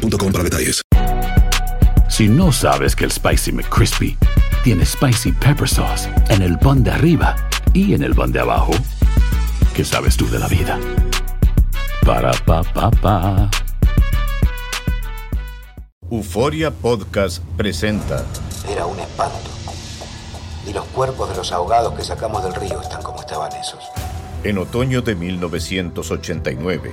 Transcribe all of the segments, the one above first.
boostmobile.com para detalles. Si no sabes que el Spicy McCrispy tiene Spicy Pepper Sauce en el pan de arriba y en el pan de abajo, ¿qué sabes tú de la vida? Para, pa, pa, pa. Euforia Podcast presenta Era un espanto. Y los cuerpos de los ahogados que sacamos del río están como estaban esos. En otoño de 1989,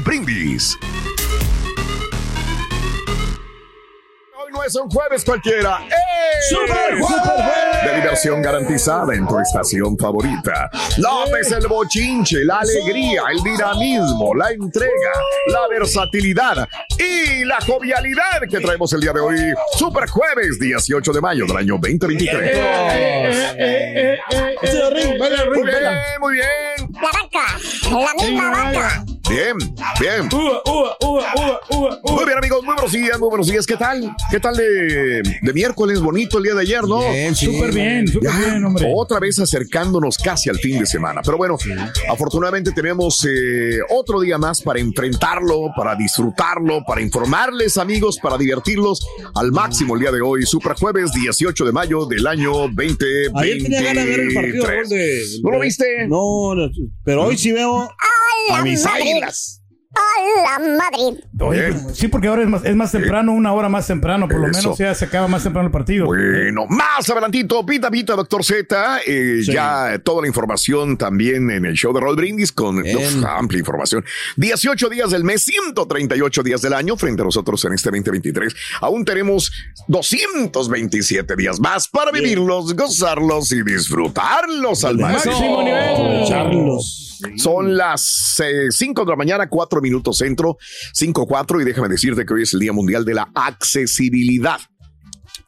Brindis. Hoy no es un jueves cualquiera. ¡Ey! ¡Super jueves! De diversión garantizada en tu estación favorita. López el bochinche, la alegría, el dinamismo, la entrega, la versatilidad y la jovialidad que traemos el día de hoy. Super jueves, 18 de mayo del año 2023. Eh, Muy bien, muy bien. La vaca, la misma vaca. Bien, bien. Muy bien, amigos, muy buenos días, muy buenos días. ¿Qué tal? ¿Qué tal de, de miércoles? Bonito el día de ayer, ¿no? Bien, sí. Súper bien, súper Ya, bien, hombre. Otra vez acercándonos casi al fin de semana. Pero bueno, afortunadamente tenemos eh, otro día más para enfrentarlo, para disfrutarlo, para informarles, amigos, para divertirlos al máximo el día de hoy. Super jueves 18 de mayo del año 2023. Ayer tenía ganas de ver el partido de, ¿No lo viste? No, no, pero hoy sí veo ¡Hola, a mis Madrid! águilas. ¡Hola, Madrid! Oye, sí, porque ahora es más, es más temprano, una hora más temprano, por lo Eso. menos ya se acaba más temprano el partido. Bueno, más adelantito, pita pita, doctor Z, eh, Sí. ya toda la información también en el show de Roll Brindis con uf, amplia información. 18 días del mes, 138 días del año frente a nosotros en este 2023. Aún tenemos 227 días más para vivirlos, gozarlos y disfrutarlos al máximo. Máximo nivel. Charlos. Son las 5 de la mañana, 4 minutos centro, 5 4 y déjame decirte que hoy es el Día Mundial de la Accesibilidad.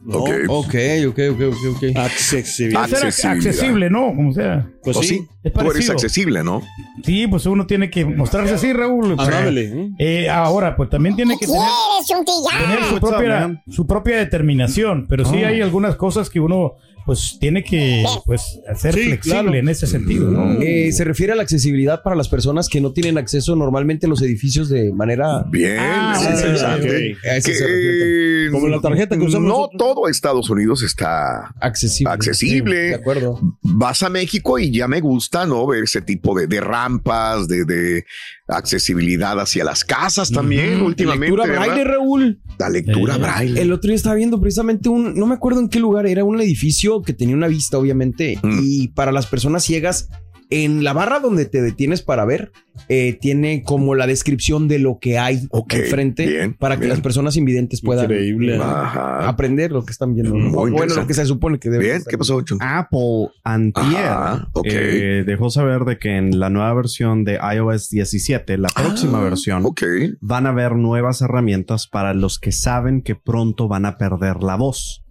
Ok. Ok, ok, ok, ok, ok. Ser accesibilidad. accesible, ¿no? Como sea. Pues ¿O sí. sí? es Tú eres accesible, ¿no? Sí, pues uno tiene que mostrarse así, Raúl. Amable, ¿eh? Eh, ahora, pues también tiene que tener, ¿Quieres un tener su, propia, su propia determinación, pero sí hay algunas cosas que uno pues tiene que pues ser Sí, flexible claro. en ese sentido, ¿no? Eh, se refiere a la accesibilidad para las personas que no tienen acceso normalmente a los edificios de manera. Bien, Ah, sí, ok, interesante. ok. A eso Que, se refiere. Como la tarjeta que usamos No nosotros. Todo Estados Unidos está Accesible. accesible. Sí, de acuerdo. Vas a México y ya me gusta, ¿no? Ver ese tipo de, de rampas, de, de accesibilidad hacia las casas también, últimamente. Lectura ¿verdad? braille, Raúl. La lectura Eh, braille. El otro día estaba viendo precisamente un, no me acuerdo en qué lugar, era un edificio que tenía una vista, obviamente, Mm. y para las personas ciegas, en la barra donde te detienes para ver, eh, tiene como la descripción de lo que hay enfrente bien, para que bien. las personas invidentes puedan Increíble. eh, aprender lo que están viendo. Muy O bueno, lo que se supone que debe Bien, estar ¿qué pasó, Chun? Apple antier Ajá, eh, dejó saber de que en la nueva versión de iOS 17, la próxima Ah, versión, van a haber nuevas herramientas para los que saben que pronto van a perder la voz.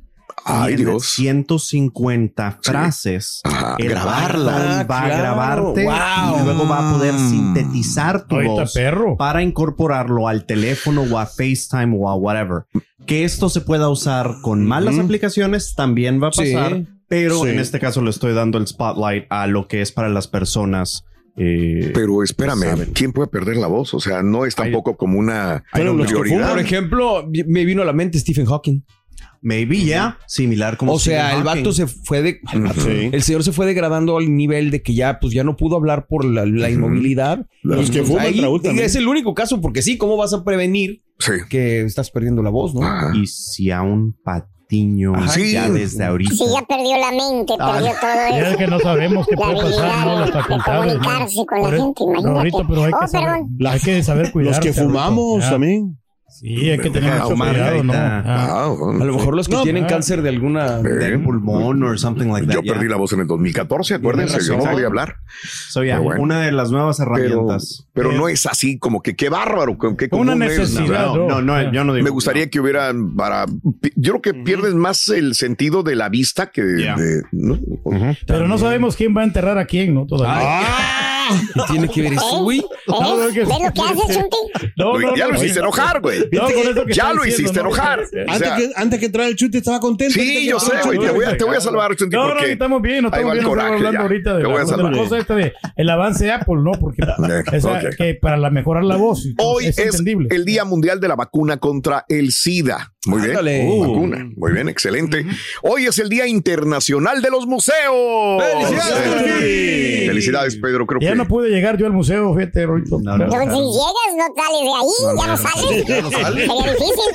Ay, Dios. 150 Sí. frases. Ajá, grabarla. va Ah, a claro. grabarte Wow. y luego va a poder sintetizar tu Ahorita voz perro. para incorporarlo al teléfono o a FaceTime o a whatever. Que esto se pueda usar con malas aplicaciones también va a Sí. pasar, Pero Sí. en este caso le estoy dando el spotlight a lo que es para las personas. eh, Pero espérame, saben. ¿quién puede perder la voz? O sea, no es tampoco como una Pero los que fuman, prioridad. por ejemplo, me vino a la mente Stephen Hawking. Maybe, ya. Similar como o sea, el vato se fue de. Sí. El señor se fue degradando al nivel de que ya, pues ya no pudo hablar por la, la inmovilidad. Los Y, que pues, fuman, ahí. Es el único caso, porque sí, ¿cómo vas a prevenir Sí. que estás perdiendo la voz, no? Ajá. Y si a un patiño Ajá. Sí. ya desde ahorita. Si ya perdió la mente, Ah. perdió todo Ya eso. que no sabemos qué La puede pasar, ¿no? Las de facultades. ¿no? comunicarse con la Por gente, imagínate. Raulito, pero hay Oh, que saber, perdón. hay que saber cuidarse. Los que fumamos también. Sí, hay que tener mucho cuidado, ¿no? Ah. Ah. A lo mejor los que No, tienen ah. cáncer de alguna. Eh, pulmón or something like that. Yo perdí la voz en el 2014, acuérdense, yo no podía hablar. So, yeah, Pero bueno. una de las nuevas Pero, herramientas. pero no es así como que qué bárbaro, que qué Una común es, necesidad, ¿no? no, no, no, yo no digo. Me gustaría que hubiera para. Yo creo que pierdes más el sentido de la vista que de. Yeah. de- ¿no? Pero no sabemos quién va a enterrar a quién, ¿no? Todavía. ¿Qué tiene que ver eso, güey? ¿Eh? No, no, ¿Ves lo que haces, Chunti? No, no, ya lo hiciste no. enojar, güey. Ya lo hiciste ¿no? enojar. Antes, que, antes que entrar el chute estaba contento. Sí, yo sé, güey. Te voy a, te voy a salvar, Chunti, No, no, porque estamos bien, no estamos bien, no estamos coraje hablando ya. ahorita de la, de la salvar. cosa esta de el avance de Apple, ¿no? Porque esa, ok. que para mejorar la voz Hoy es, es, entendible. el Día Mundial de la Vacuna contra el SIDA. Muy bien. Uh, vacuna. Muy bien, excelente. Hoy es el Día Internacional de los Museos. ¡Felicidades! Felicidades, Pedro. Creo Ya que no pude llegar yo al museo, fíjate, Rolito. No, no. Pero si llegas, no sales de ahí, ya no sales. Sería difícil.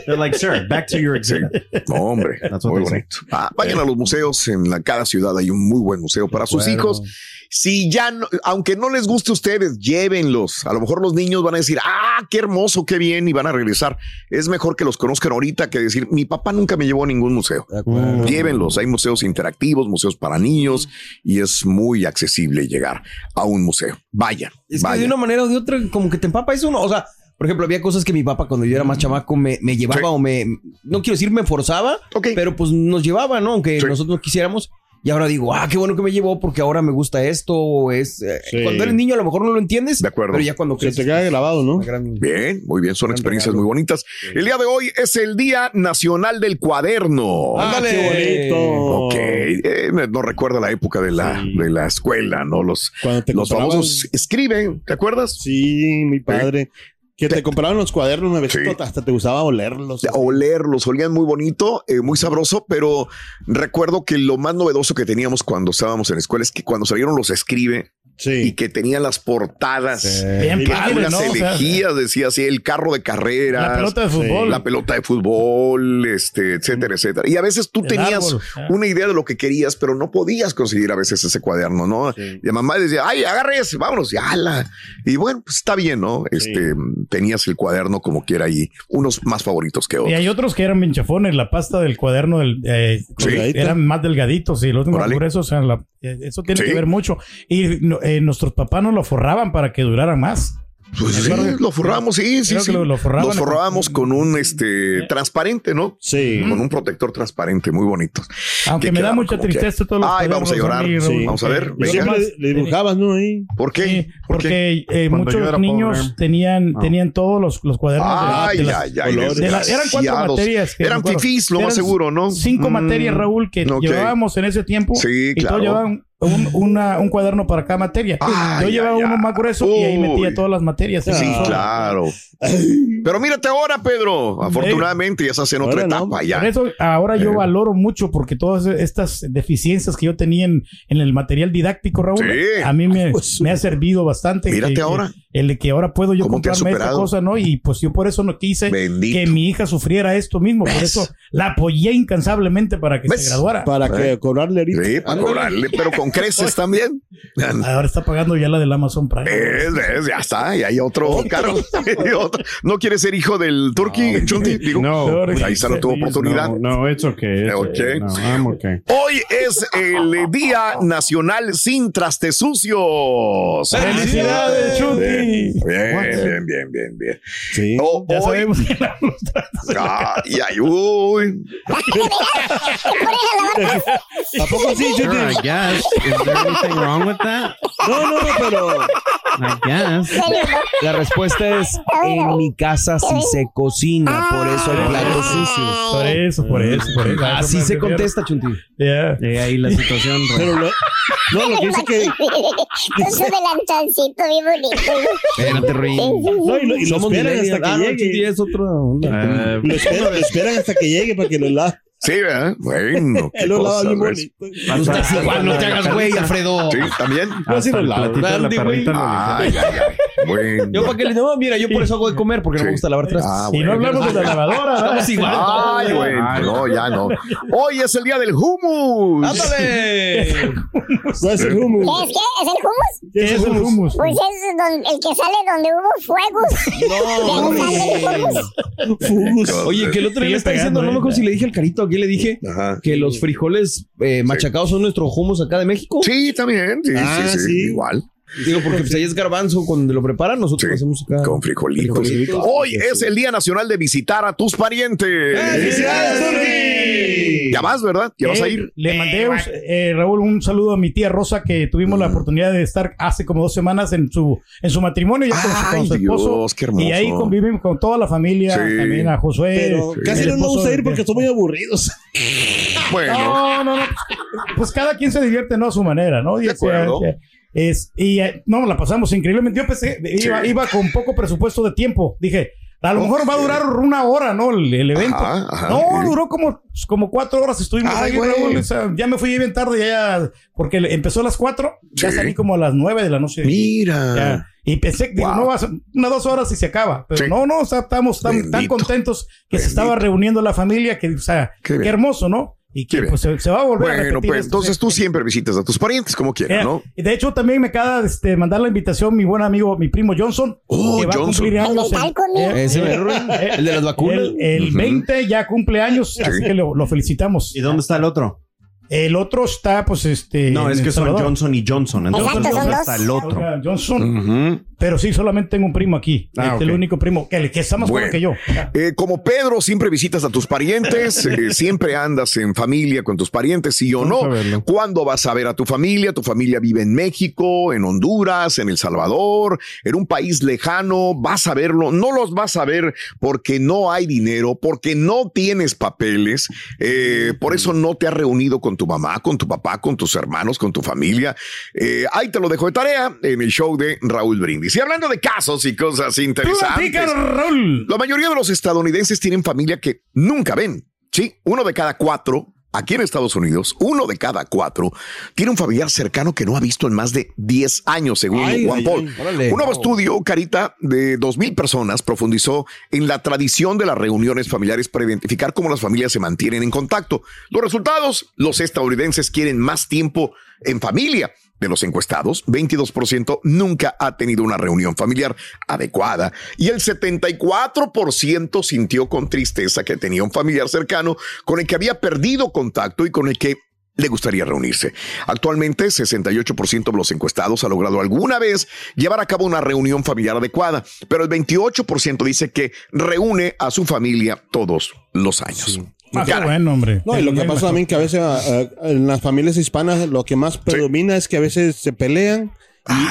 They're like, sir, back to your exhibit. No, hombre, muy bonito. Ah, vayan a los museos, en la, cada ciudad hay un muy buen museo para sus hijos. Si ya, no, aunque no les guste a ustedes, llévenlos. A lo mejor los niños van a decir, ah, qué hermoso, qué bien, y van a regresar. Es mejor que los conozcan ahorita que decir, mi papá nunca me llevó a ningún museo. Acuerdo. Llévenlos, hay museos interactivos, museos para niños, y es muy accesible llegar a un museo. Vayan, Es que de una manera o de otra, como que te empapa eso, ¿no? O sea, por ejemplo, había cosas que mi papá cuando yo era más chamaco me, me llevaba Sí. o me, no quiero decir me forzaba, Ok. pero pues nos llevaba, ¿no? Aunque Sí. nosotros no quisiéramos. Y ahora digo, ah, qué bueno que me llevó porque ahora me gusta esto. O es, eh, Sí. Cuando eres niño a lo mejor no lo entiendes. De acuerdo. Pero ya cuando Se creces. te queda grabado, ¿no? gran- Bien, muy bien, son experiencias regalo. muy bonitas. El día de hoy es el Día Nacional del Cuaderno. Ah, Ándale. qué bonito. Ok, eh, no recuerdo la época de la, Sí. de la escuela, ¿no? Los, los famosos escriben, ¿te acuerdas? Sí, mi padre. Que te compraban los cuadernos nuevecitos, Sí. hasta te gustaba olerlos. Olerlos, olían muy bonito, eh, muy sabroso, pero recuerdo que lo más novedoso que teníamos cuando estábamos en la escuela es que cuando salieron los escribe y Sí. que tenían las portadas. Bien Y que padre, unas ¿no? O sea, elegías, decía así, el carro de carreras. la pelota de fútbol. la pelota de fútbol, este, etcétera, etcétera. Y a veces tú El tenías árbol, una idea de lo que querías, pero no podías conseguir a veces ese cuaderno, ¿no? Sí. Y la mamá decía, ay, agarre ese, vámonos, y ala. Y bueno, pues está bien, ¿no? Este, tenías el cuaderno como quiera ahí, unos más favoritos que Y otros. hay otros que eran bien chafones, la pasta del cuaderno del, eh, Sí. eran más delgaditos y los más gruesos, o sea, la- eh, eso tiene Sí. que ver mucho. Y no- eh, nuestros papás nos lo forraban para que duraran más. Pues sí, lo forramos, sí, sí, sí. lo- lo forraban forrábamos con un este transparente, ¿no? Sí. Con un protector transparente, muy bonito. Aunque Que me da mucha que- tristeza todos los Ay, vamos a llorar. Sí. Vamos a ver, venga. le, le dibujabas, ¿no? Ahí. ¿Por qué? Sí, ¿Por qué? porque eh, muchos niños pobre. tenían, Ah. tenían todos los, los cuadernos de- Ay, de, las- ay, ay, colores. de la- eran cuatro materias. que Eran fifís, lo más seguro, ¿no? Cinco Mm, materias, Raúl, que llevábamos en ese tiempo. Sí, y claro. todos llevaban un, una- un cuaderno para cada materia. Yo llevaba uno más grueso y ahí metía todas las materias. Sí, claro. Pero mírate ahora, Pedro. Afortunadamente ya estás en otra Ahora no. etapa. Ya. Por eso ahora yo Eh. valoro mucho porque todas estas deficiencias que yo tenía en, en el material didáctico, Raúl, Sí. a mí me, Pues, me ha servido bastante. Mírate que- ahora. El de que ahora puedo yo ¿Cómo te has comprarme esta cosa, ¿no? Y pues yo por eso no quise Bendito. que mi hija sufriera esto mismo. Por eso la apoyé incansablemente para que ¿Ves? se graduara. Para que cobrarle ahorita. Sí, para cobrarle, pero con creces también. Ahora está pagando ya la del Amazon Prime. Es, es, ya está, y hay otro caro. ¿No quieres ser hijo del Turkey, Chunti? Digo, No, pues ahí está tu oportunidad. No, no, it's okay. it's Ok. okay. No, I'm okay. Hoy es el Día Nacional sin Trastes Sucios. ¡Felicidades, Chuti! Bien, bien, bien, bien, bien. Sí. Oh, Ya hoy, sabemos que la- Ay, ay, uy. ¿A poco sí, Sure, Chuti? I guess. Is there anything wrong with that? No, no, no, pero La respuesta es en mi casa sí se cocina, por eso hay platos sucios. Por eso, por eso, por eso. Así se contesta, Chunti. Ya. Y ahí la situación. Pero lo, no, lo que dice que. Con su delantalcito bien bonito. Espérate, Ruin. No, y lo, y lo esperan hasta que no, llegue. Es otra onda. Lo esperan hasta que llegue para que lo lave. Sí, ¿verdad? Bueno, qué Él lo lava cosa, bien ¿ves? bonito. No estás igual, no te hagas güey, Alfredo. Sí, también. Sí la güey. Ay, ay, ay. Bueno. Yo para que le no, mira, yo por eso hago de comer, porque no me gusta lavar trastes. Ah, Y no hablamos de la lavadora, ¿verdad? Estamos igual. Ay, bueno, no, ya no. Hoy es el día del hummus. ¡Ándale! No es el humo. ¿Qué es qué? ¿Es el hummus? ¿Qué es el hummus? Pues es donde- el que sale donde hubo fuegos. Hummus. Fumus. Oye, que el otro día le está diciendo, no me ¿eh? acuerdo si le dije al carito, aquí le dije Ajá. que los frijoles eh, machacados son nuestro hummus acá de México. Sí, también. Sí, Ah, sí, sí, sí. Igual. Digo, porque pues ahí es garbanzo cuando lo preparan, nosotros Sí, hacemos acá. Con frijolitos. Frijolitos. Hoy es el Día Nacional de visitar a tus parientes. ¡Felicidades! Ya vas, ¿verdad? Ya vas a Eh, ir. Le mandé, un- eh, Raúl, un saludo a mi tía Rosa, que tuvimos la oportunidad de estar hace como dos semanas en su, en su matrimonio, ya con, su- con Ay, su esposo. Dios, qué hermoso. Y ahí conviven con toda la familia, Sí. también a Josué. Pero casi no nos gusta ir porque son muy aburridos. Bueno. No, no, no. Pues cada quien se divierte, ¿no? A su manera, ¿no? Y, De acuerdo. eh, es, y eh, no, la pasamos increíblemente. Yo pensé, iba, iba con poco presupuesto de tiempo. Dije, a lo mejor va a durar una hora, ¿no? El, el evento. Ajá, ajá. no, duró como, como cuatro horas. Estuvimos Ay, ahí. Raúl, o sea, ya me fui bien tarde, ya, porque empezó a las cuatro. Ya salí como a las nueve de la noche. Mira. Ya. Y pensé digo, Wow. no va a ser unas dos horas y se acaba. Pero Sí. no, no, o sea, estamos tan, tan contentos que se estaba reuniendo la familia, que, o sea, Qué hermoso, ¿no? Y que pues se, se va a volver a Bueno, repetir pues esto. entonces tú siempre visitas a tus parientes como quieras, Eh, ¿no? y de hecho, también me acaba de este, mandar la invitación mi buen amigo, mi primo Johnson, Oh, que va Johnson. a cumplir años. El. Ese mero, el de las vacunas. El, el 20 ya cumple años, así que lo, lo felicitamos. ¿Y dónde está el otro? El otro está, pues, este. No, es que son. Johnson y Johnson. Entonces, Exacto, son ¿dónde dos. está el otro? Johnson, Ujú. Pero sí, solamente tengo un primo aquí. Ah, Este, El único primo, que, que está más Bueno. que yo. Eh, como Pedro, siempre visitas a tus parientes, eh, siempre andas en familia con tus parientes, sí o no. ¿Cuándo vas a ver a tu familia? Tu familia vive en México, en Honduras, en El Salvador, en un país lejano. Vas a verlo. No los vas a ver porque no hay dinero, porque no tienes papeles. eh, por eso no te has reunido con tu mamá, con tu papá, con tus hermanos, con tu familia. Ahí te lo dejo de tarea en el show de Raúl Brindis. Y hablando de casos y cosas interesantes. La mayoría de los estadounidenses tienen familia que nunca ven. Sí, uno de cada cuatro, aquí en Estados Unidos, uno de cada cuatro tiene un familiar cercano que no ha visto en más de 10 años, según Ay, Juan ay, Paul. ay, un nuevo estudio, Carita, de 2.000 personas profundizó en la tradición de las reuniones familiares para identificar cómo las familias se mantienen en contacto. Los resultados, los estadounidenses quieren más tiempo en familia. De los encuestados, 22% nunca ha tenido una reunión familiar adecuada y el 74% sintió con tristeza que tenía un familiar cercano con el que había perdido contacto y con el que le gustaría reunirse. Actualmente, 68% de los encuestados ha logrado alguna vez llevar a cabo una reunión familiar adecuada, pero el 28% dice que reúne a su familia todos los años. Ah, qué bueno, hombre. No, y lo que pasa también que a veces ah, ah, en las familias hispanas lo que más predomina es que a veces se pelean.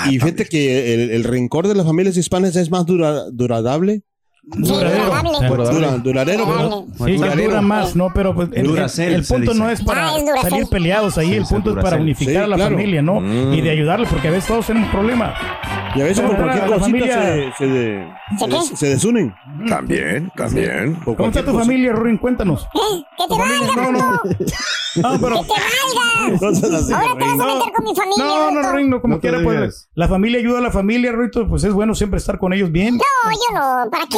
Y, y fíjate que el, el rencor de las familias hispanas es más dura, duradable. Duradero. Duradero. Sí, que Duradero. dura más, ¿no? Pero pues, el, el- el punto no es para Ah, salir peleados ahí, el punto es es para unificar Sí, a la claro. familia, ¿no? Mm. Y de ayudarle, porque a veces todos tenemos problemas. Y a veces por cualquier cosita familia- se, se, de- ¿Se se qué? des- se desunen. También, también. ¿Cómo está tu cosa. familia, Ruin? Cuéntanos. ¿Eh? ¡Que te valga, No, no. No, pero... ¡Que te valga! Así. Ahora te vas a meter con mi familia, No, no, Ruto. Ruin, no, como No quiera, pues la familia ayuda a la familia, Ruito, pues es bueno siempre estar con ellos bien. No, yo no. ¿Para qué?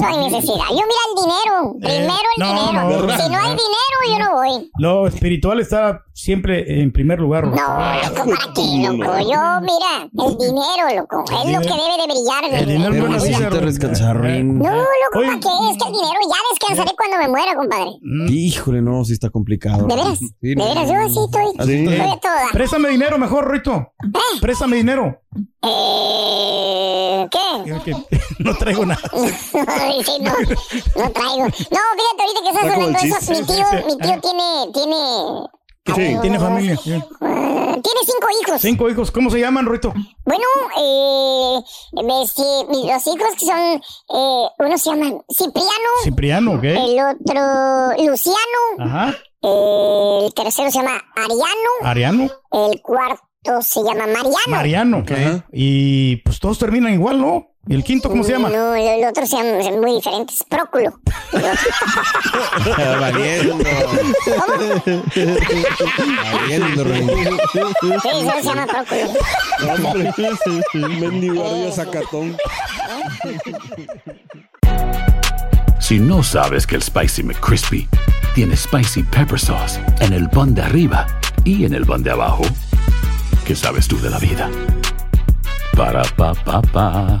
No hay necesidad. Yo mira el dinero. Primero el no, dinero. no, si no hay dinero, yo no voy. Lo espiritual está siempre en primer lugar, Ruito. No, loco, ¿para qué, loco? Yo, mira, el dinero, loco. Es lo que debe de brillar. El dinero no Ruin. descansar, Ruin. No, loco, Oye. ¿para qué? Es que el dinero ya descansaré cuando me muera, compadre. Híjole, no, sí está complicado. ¿De veras? Sí, ¿De veras? Yo sí estoy, Así estoy está. de toda. Préstame dinero mejor, Ruito. Préstame dinero. Eh, ¿Qué? No traigo nada. Sí, no, no traigo. No, fíjate, ahorita que estás hablando de eso, mi tío, mi tío tiene, tiene Sí. Tiene familia. sí. Eh, tiene cinco hijos. Cinco hijos. ¿Cómo se llaman, Ruito? Bueno, eh, este, los hijos que son, eh, uno se llama Cipriano, Cipriano, ¿ok? el otro Luciano, Ajá. el tercero se llama Ariano, Ariano. el cuarto se llama Mariano. Mariano. Y pues todos terminan igual, ¿no? ¿Y el quinto cómo se llama? No, el, el otro se llama es muy diferente, es Próculo. Valiendo. Valiendo, Rey. Sí, solo se llama Próculo. Mendigo sacatón. Si no sabes que el Spicy McCrispy tiene Spicy Pepper Sauce en el pan de arriba y en el pan de abajo, ¿qué sabes tú de la vida? Para, pa, pa, pa.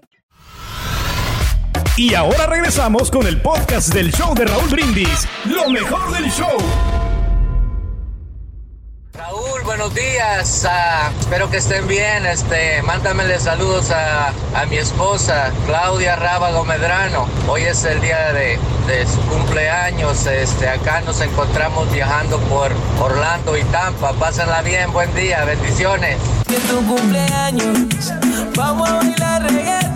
Y ahora regresamos con el podcast del show de Raúl Brindis. Lo mejor del show. Raúl, buenos días. ah, espero que estén bien. Este, mándamele saludos a, a mi esposa, Claudia Rábago Medrano. Hoy es el día de, de su cumpleaños. Este, acá nos encontramos viajando por Orlando y Tampa. Pásenla bien, buen día, bendiciones. Que tu cumpleaños, vamos a bailar reggaetón.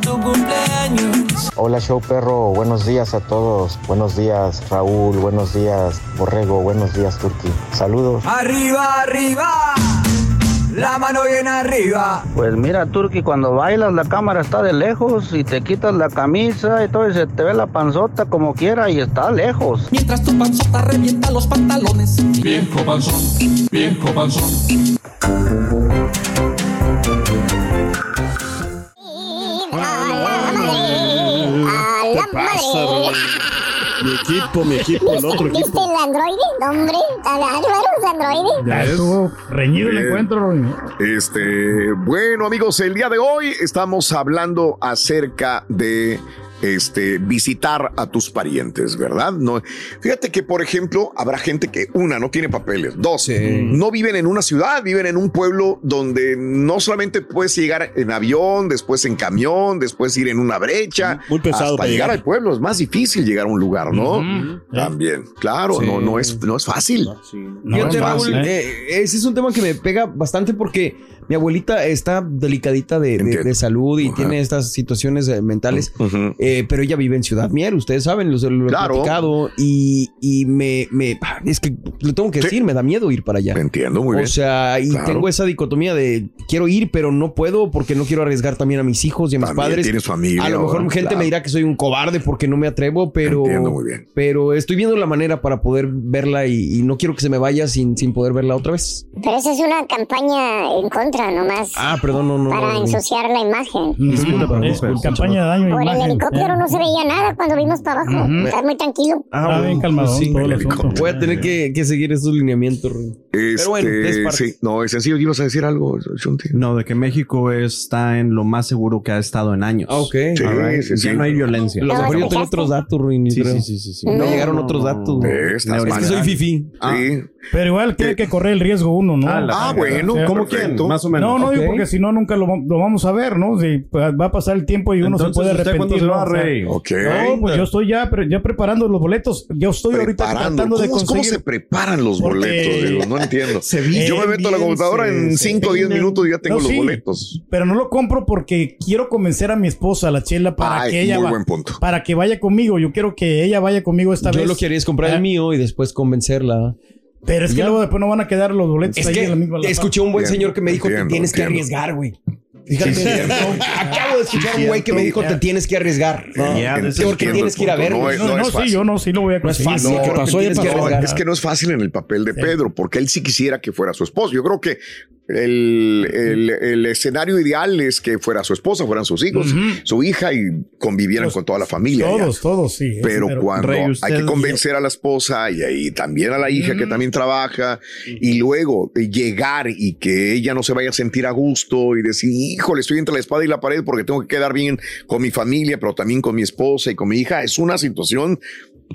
Tu cumpleaños. Hola show perro, buenos días a todos. Buenos días Raúl, buenos días Borrego, buenos días Turki. Saludos. Arriba, arriba. La mano bien arriba. Pues mira, Turki, cuando bailas la cámara está de lejos y te quitas la camisa y todo y se te ve la panzota como quiera y está lejos. Mientras tu panzota revienta los pantalones. Viejo panzón, viejo panzón. Raúl? Mi equipo, mi equipo, el otro ¿Viste equipo. el androide? No, hombre, ese androide. Ya estuvo reñido el encuentro. Este, bueno, amigos, el día de hoy estamos hablando acerca de este visitar a tus parientes, ¿verdad? No, fíjate que, por ejemplo, habrá gente que una no tiene papeles, dos no viven en una ciudad, viven en un pueblo donde no solamente puedes llegar en avión, después en camión, después ir en una brecha, Muy pesado hasta para llegar llegar. al pueblo es más difícil llegar a un lugar, ¿no? También, claro, Sí. no, no es, no es fácil. No Fíjate, es Raúl, fácil. eh, ese es un tema que me pega bastante porque mi abuelita está delicadita de, de- de salud y tiene estas situaciones eh, mentales, eh, pero ella vive en Ciudad Mier, ustedes saben, lo, lo he Claro. platicado y, y me, me- es que lo tengo que decir, me da miedo ir para allá. Entiendo muy bien. O sea, y Claro. tengo esa dicotomía de quiero ir, pero no puedo porque no quiero arriesgar también a mis hijos y a mis También padres. tienes familia a lo mejor gente claro. me dirá que soy un cobarde porque no me atrevo, pero Entiendo muy bien. pero estoy viendo la manera para poder verla y, y no quiero que se me vaya sin, sin poder verla otra vez. Pero esa es una campaña en contra nomás. Ah, perdón, no, no. para no. ensuciar la imagen. Disculpa, campaña de daño Por el helicóptero Eh. no se veía nada cuando vimos para abajo. Ujú. Está muy tranquilo. Ah, bien sí. todo el asunto. Voy a tener que, que seguir esos lineamientos. Rey. Pero bueno, es Este, sí, no, es sencillo. ¿Ibas a decir algo, Shunti? No, de que México está en lo más seguro que ha estado en años. Ok. Sí, sí, sí. Ya no hay violencia. A lo mejor yo tengo otros datos, Ruin. Sí, sí, sí, sí, sí. No, No, llegaron no, otros no. datos. Eh, estás es que soy fifi. Sí. Pero igual tiene que correr el riesgo uno, ¿no? Ah, Ah, bueno, ¿cómo ¿Quién? quién? Más o menos. No, no, digo, porque si no, nunca lo, lo vamos a ver, ¿no? Si, pues, va a pasar el tiempo y uno Entonces, se puede ¿usted cuándo arrepentir. se Rey? Ok. No, pues yo estoy ya, pre- ya preparando los boletos. Yo estoy ahorita Preparando. tratando de ¿Cómo, cómo conseguir. se preparan los Porque- boletos? Digo, no entiendo. Se Yo me meto a la computadora se- en se 5 o 10 peinan. minutos y ya tengo No, los sí, boletos. Pero no lo compro porque quiero convencer a mi esposa, la Chela, para Ay, que ella muy va- buen punto. para que vaya conmigo. Yo quiero que ella vaya conmigo esta Yo vez. lo que haría es comprar Ah, el mío y después convencerla. Pero es que Ya. luego después no van a quedar los boletos Es ahí que en la misma. escuché un buen Entiendo, señor que me dijo entiendo, que tienes que arriesgar, güey. Fíjate, Sí, acabo escuchar a un güey que me dijo te tienes que arriesgar. No, porque tienes que ir a ver. No es- no sí, fácil. yo no, sí lo voy a No es fácil. No, que pasó, tienes que no, arriesgar. es que no es fácil en el papel de Pedro, porque él sí quisiera que fuera su esposo. Yo creo que el, el- el escenario ideal es que fuera su esposa, fueran sus hijos, su hija y convivieran con toda la familia. ya. Todos, todos, sí. Pero Pero- cuando Rey, hay que convencer a la esposa y, también a la hija que también trabaja y luego llegar y que ella no se vaya a sentir a gusto y decir, híjole, estoy entre la espada y la pared porque tengo que quedar bien con mi familia, pero también con mi esposa y con mi hija, es una situación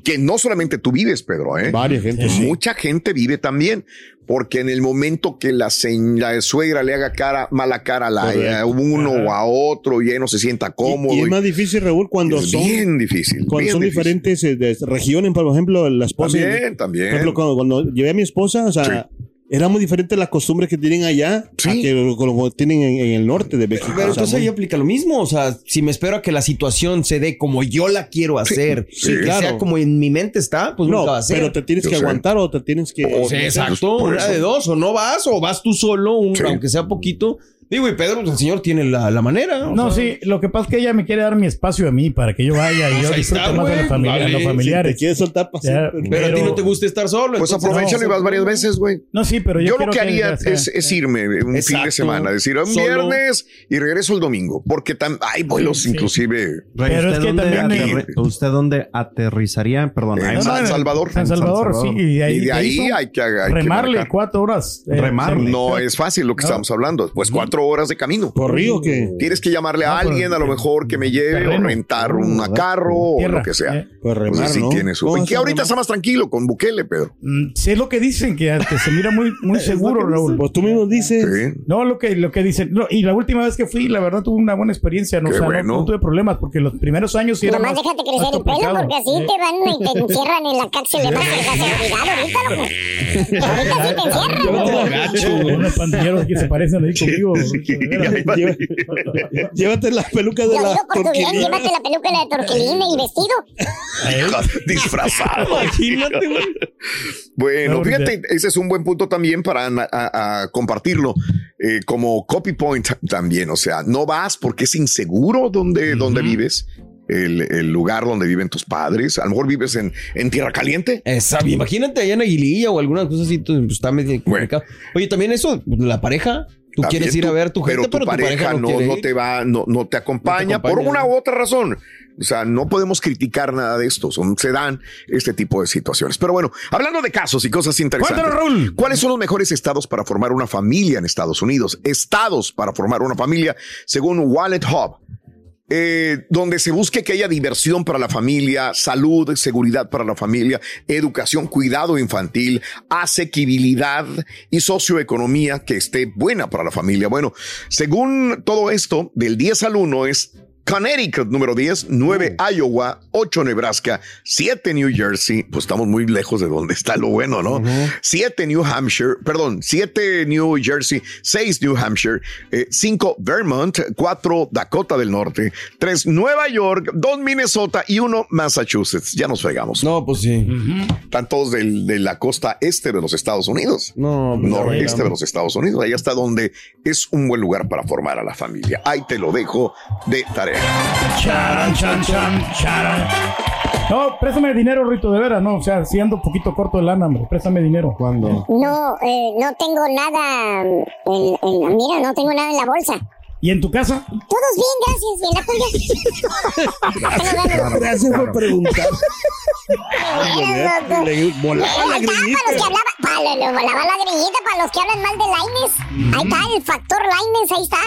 que no solamente tú vives, Pedro, ¿eh? Varias gente. Mucha gente vive también, porque en el momento que la, la suegra le haga cara, mala cara a, la, a uno o a otro y ella no se sienta cómodo. Y, y es y- más difícil, Raúl, cuando es son, bien difícil. cuando bien son difícil. diferentes eh, regiones, por ejemplo, la esposa. También, también. Por ejemplo, cuando, cuando llevé a mi esposa, o sea, era muy diferente las costumbres que tienen allá a que lo, lo tienen en, en el norte de México. Pero O sea, entonces ahí aplica lo mismo. O sea, si me espero a que la situación se dé como yo la quiero hacer, sí, y que claro. sea como en mi mente está, pues no, nunca va a ser. pero te tienes Yo que sé. aguantar o te tienes que. Sí, exacto, una de dos, o no vas, o vas tú solo, un- Sí. aunque sea poquito. Digo, y Pedro, pues el señor tiene la, la manera. No, sea, sí, lo que pasa es que ella me quiere dar mi espacio a mí para que yo vaya y Pues yo disfrute está, más de la familia, Vale, los si familiares. Te quieres soltar para Ya. Pero a ti no te gusta estar solo. Pues aprovechalo y no, vas varias veces, güey. No, sí, pero yo, Yo lo que haría es, es irme un fin de semana, decir un Solo. viernes y regreso el domingo, porque tam- hay vuelos Sí. inclusive Rey, Pero ¿usted, es que dónde también- ¿Usted dónde aterrizaría? Perdón, En no, San no, Salvador. San Salvador, San Salvador. sí, y de ahí, y de ahí son hay que, remarle cuatro horas. eh, Remarle. No es fácil lo que No. estamos hablando, pues cuatro horas de camino. ¿Por río que Tienes que llamarle a No, pero- alguien a lo mejor que me lleve o rentar un carro o lo que sea. Eh. Pues remar, Entonces sí ¿no? tiene su- ¿Cómo Y vas que a ahorita está más tranquilo con Bukele, Pedro. Mm, Sí, es lo que dicen, que, se mira muy, muy seguro, Raúl. Pues tú mismo dices. Sí. No, lo que, lo que dicen. no, y la última vez que fui, la verdad, tuve una buena experiencia. No, Qué o sea, no- bueno. no, tuve problemas porque los primeros años sí era Nomás más- déjate crecer el pelo porque así te van y te encierran en la cárcel de seguridad ahorita, loco. Ahorita sí te encierran. no, gacho, Unos pandilleros que se parecen ahí conmigo. De Llévate de Yo la por tu bien, tortillera. llévate la peluca la de Torquilín y vestido. Disfrazado. Imagínate, güey. Bueno, No, fíjate, ese es un buen punto también para ana- a- a compartirlo eh, como copy point también. O sea, no vas porque es inseguro donde, donde vives, el, el lugar donde viven tus padres. A lo mejor vives en, en tierra caliente. Esa, imagínate allá en Aguililla o algunas cosas así, pues, está medio complicado. Oye, también eso, la pareja, tú También quieres ir a ver a tu gente, pero tu pareja, no, no te va, no, no te acompaña por una u otra razón. O sea, no podemos criticar nada de esto. Son, se dan este tipo de situaciones. Pero bueno, hablando de casos y cosas interesantes. Raúl. ¿Cuáles son los mejores estados para formar una familia en Estados Unidos? Estados para formar una familia, según Wallet Hub. Eh, donde se busque que haya diversión para la familia, salud, seguridad para la familia, educación, cuidado infantil, asequibilidad y socioeconomía que esté buena para la familia. Bueno, según todo esto, del 10 al 1 es Connecticut número 10, 9 Iowa, 8 Nebraska, 7 New Jersey, pues estamos muy lejos de donde está lo bueno, ¿no? 7 New Hampshire, perdón, 7 New Jersey, 6 New Hampshire, 5 Vermont, 4 Dakota del Norte, 3 Nueva York, 2 Minnesota y 1 Massachusetts. Ya nos fregamos. No, pues sí. Están todos del- de la costa este de los Estados Unidos. No, pues, Noroeste no. de los Estados Unidos. Ahí está donde es un buen lugar para formar a la familia. Ahí te lo dejo de tarea. Charan, chan, chan, charan. No, préstame dinero, Rito, de veras, no, o sea, siendo un poquito corto de lana, hombre, préstame dinero. ¿Cuándo? No, eh, no tengo nada en, en- mira, no tengo nada en la bolsa. ¿Y en tu casa? Todos bien, gracias. ¿Y en la tuya? Gracias por preguntar. Le volaba la Ahí está, grillita. para los que hablaban, para, volaba la grillita para los que hablan mal de Laines. Ahí está, el factor Laines, ahí está.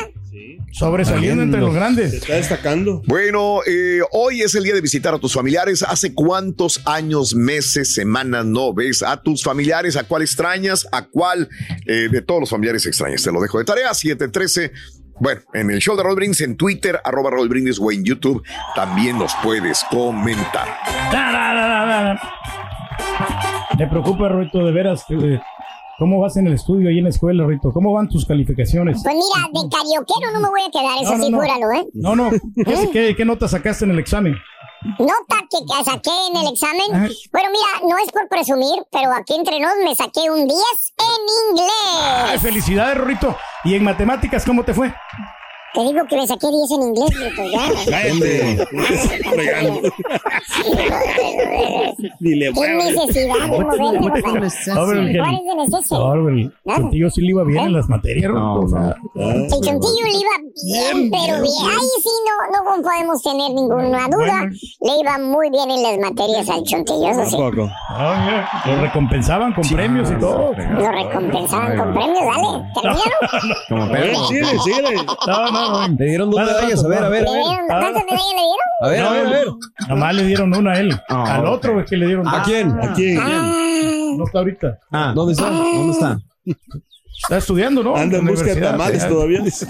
Sobresaliendo entre los Se grandes. está destacando. Bueno, eh, hoy es el día de visitar a tus familiares. ¿Hace cuántos años, meses, semanas no ves a tus familiares? ¿A cuál extrañas? ¿A cuál eh, de todos los familiares extrañas? Te lo dejo de tarea. 713. Bueno, en el show de Raúl Brindis, en Twitter, arroba Raúl Brindis o en YouTube, también nos puedes comentar. Me preocupa, Rito, de veras. eh, ¿Cómo vas en el estudio y en la escuela, Rito? ¿Cómo van tus calificaciones? Pues mira, de carioquero no me voy a quedar, eso No, no, sí, no. júralo, ¿eh? No, no. ¿Qué, qué, qué nota sacaste en el examen? Nota que saqué en el examen. Bueno, mira, no es por presumir, pero aquí entre nos me saqué un 10 en Ay, inglés. felicidades, Rito. ¿Y en matemáticas cómo te fue? Te digo que me saqué 10 en inglés, bruto, ya. Cállate. Ni le ¿Qué necesidad de? Ahora, el- ¿Cuál es de necesidad? ahora, el Chontillo sí le iba bien en las materias, ¿no? O sea, El chontillo le iba bien, pero bien. Ahí sí no, no podemos tener ninguna duda. Le iba muy bien en las materias al chontillo, eso sí. Ah, mira, lo recompensaban con premios y todo. Lo recompensaban con premios, dale. ¿Terminaron? Como perro. Síguele, síguele. No, no, no. Le dieron dos medallas, a ver, a ver. ¿Cuántas medallas le dieron? A ver, a ver, a ver. Nomás le dieron una a él. Al otro es que le dieron ¿A quién? ¿A quién? No está ahorita. Ah, ¿Dónde está? ¿Dónde está? Está estudiando, ¿no? Anda en busca de tamales todavía. dice.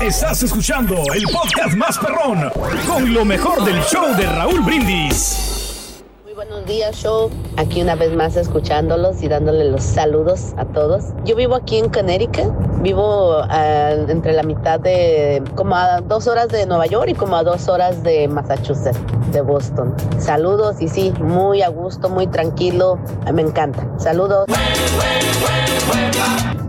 Estás escuchando el podcast más perrón con lo mejor del show de Raúl Brindis. Buenos días, show. Aquí una vez más escuchándolos y dándole los saludos a todos. Yo vivo aquí en Connecticut. Vivo ah, entre la mitad de como a dos horas de Nueva York y como a dos horas de Massachusetts, de Boston. Saludos y sí, muy a gusto, muy tranquilo. Me encanta. Saludos.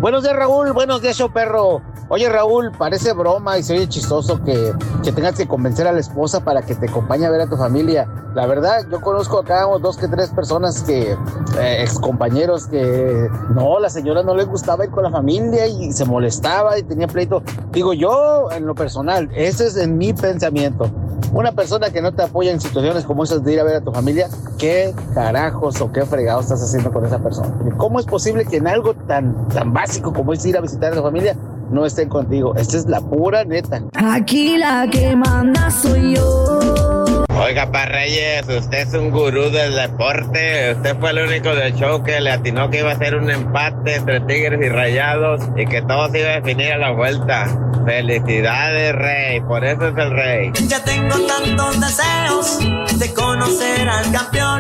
Buenos días, Raúl. Buenos días, show perro. Oye, Raúl, parece broma y se oye chistoso que, que tengas que convencer a la esposa para que te acompañe a ver a tu familia. La verdad, yo conozco acá dos que tres personas que, eh, ex compañeros que no, la señora no le gustaba ir con la familia y se molestaba y tenía pleito. Digo, yo, en lo personal, ese es mi pensamiento. Una persona que no te apoya en situaciones como esas de ir a ver a tu familia, ¿qué carajos o qué fregado estás haciendo con esa persona? ¿Cómo es posible que en algo tan, tan básico como es ir a visitar a la familia no estén contigo? Esta es la pura neta. Aquí la que manda soy yo. Oiga, Pa Reyes, usted es un gurú del deporte. Usted fue el único del show que le atinó que iba a ser un empate entre Tigres y Rayados y que todo se iba a definir a la vuelta. Felicidades, Rey. Por eso es el Rey. Ya tengo tantos deseos de conocer al campeón.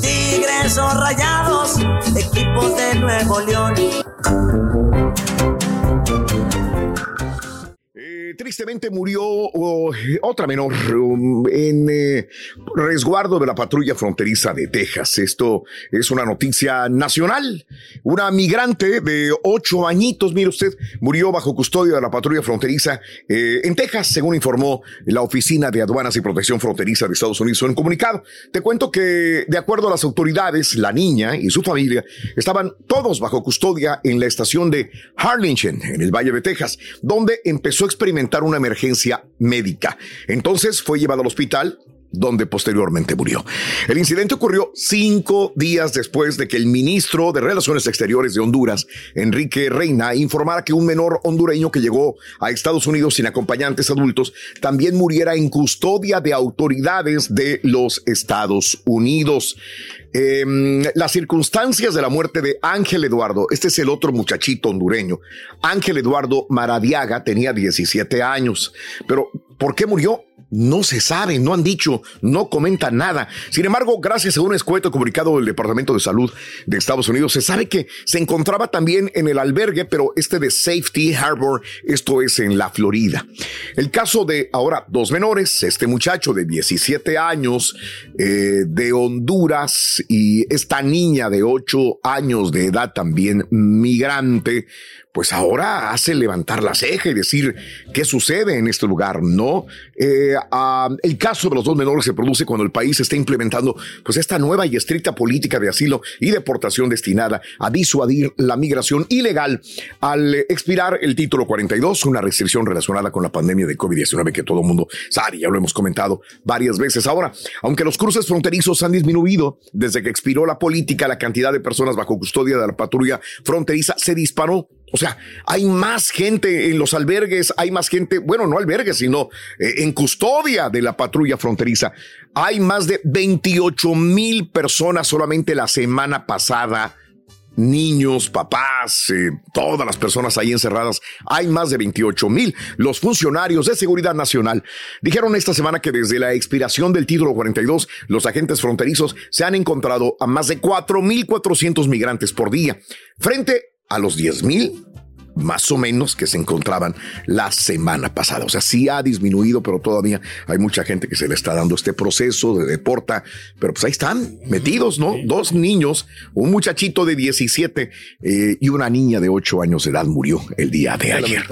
Tigres o rayados, equipos de Nuevo León. Tristemente murió otra menor um, en eh, resguardo de la patrulla fronteriza de Texas. Esto es una noticia nacional. Una migrante de ocho añitos, mire usted, murió bajo custodia de la patrulla fronteriza eh, en Texas, según informó la Oficina de Aduanas y Protección Fronteriza de Estados Unidos en un comunicado. Te cuento que, de acuerdo a las autoridades, la niña y su familia estaban todos bajo custodia en la estación de Harlingen, en el Valle de Texas, donde empezó a experimentar una emergencia médica. Entonces fue llevado al hospital donde posteriormente murió. El incidente ocurrió cinco días después de que el ministro de Relaciones Exteriores de Honduras, Enrique Reina, informara que un menor hondureño que llegó a Estados Unidos sin acompañantes adultos también muriera en custodia de autoridades de los Estados Unidos. Eh, las circunstancias de la muerte de Ángel Eduardo, este es el otro muchachito hondureño, Ángel Eduardo Maradiaga tenía 17 años, pero ¿por qué murió? No se sabe, no han dicho, no comentan nada. Sin embargo, gracias a un escueto comunicado del Departamento de Salud de Estados Unidos, se sabe que se encontraba también en el albergue, pero este de Safety Harbor, esto es en la Florida. El caso de ahora dos menores, este muchacho de 17 años eh, de Honduras y esta niña de 8 años de edad también migrante, pues ahora hace levantar la ceja y decir qué sucede en este lugar, ¿no? Eh, ah, el caso de los dos menores se produce cuando el país está implementando pues esta nueva y estricta política de asilo y deportación destinada a disuadir la migración ilegal al expirar el título 42, una restricción relacionada con la pandemia de COVID-19 que todo el mundo sabe, ya lo hemos comentado varias veces. Ahora, aunque los cruces fronterizos han disminuido desde que expiró la política, la cantidad de personas bajo custodia de la patrulla fronteriza se disparó o sea, hay más gente en los albergues, hay más gente, bueno, no albergues, sino eh, en custodia de la patrulla fronteriza. Hay más de 28 mil personas solamente la semana pasada. Niños, papás, eh, todas las personas ahí encerradas. Hay más de 28 mil. Los funcionarios de Seguridad Nacional dijeron esta semana que desde la expiración del título 42, los agentes fronterizos se han encontrado a más de 4 mil 400 migrantes por día, frente a los 10 mil más o menos que se encontraban la semana pasada. O sea, sí ha disminuido, pero todavía hay mucha gente que se le está dando este proceso de deporta, pero pues ahí están metidos, ¿no? Dos niños, un muchachito de 17 eh, y una niña de 8 años de edad murió el día de ayer.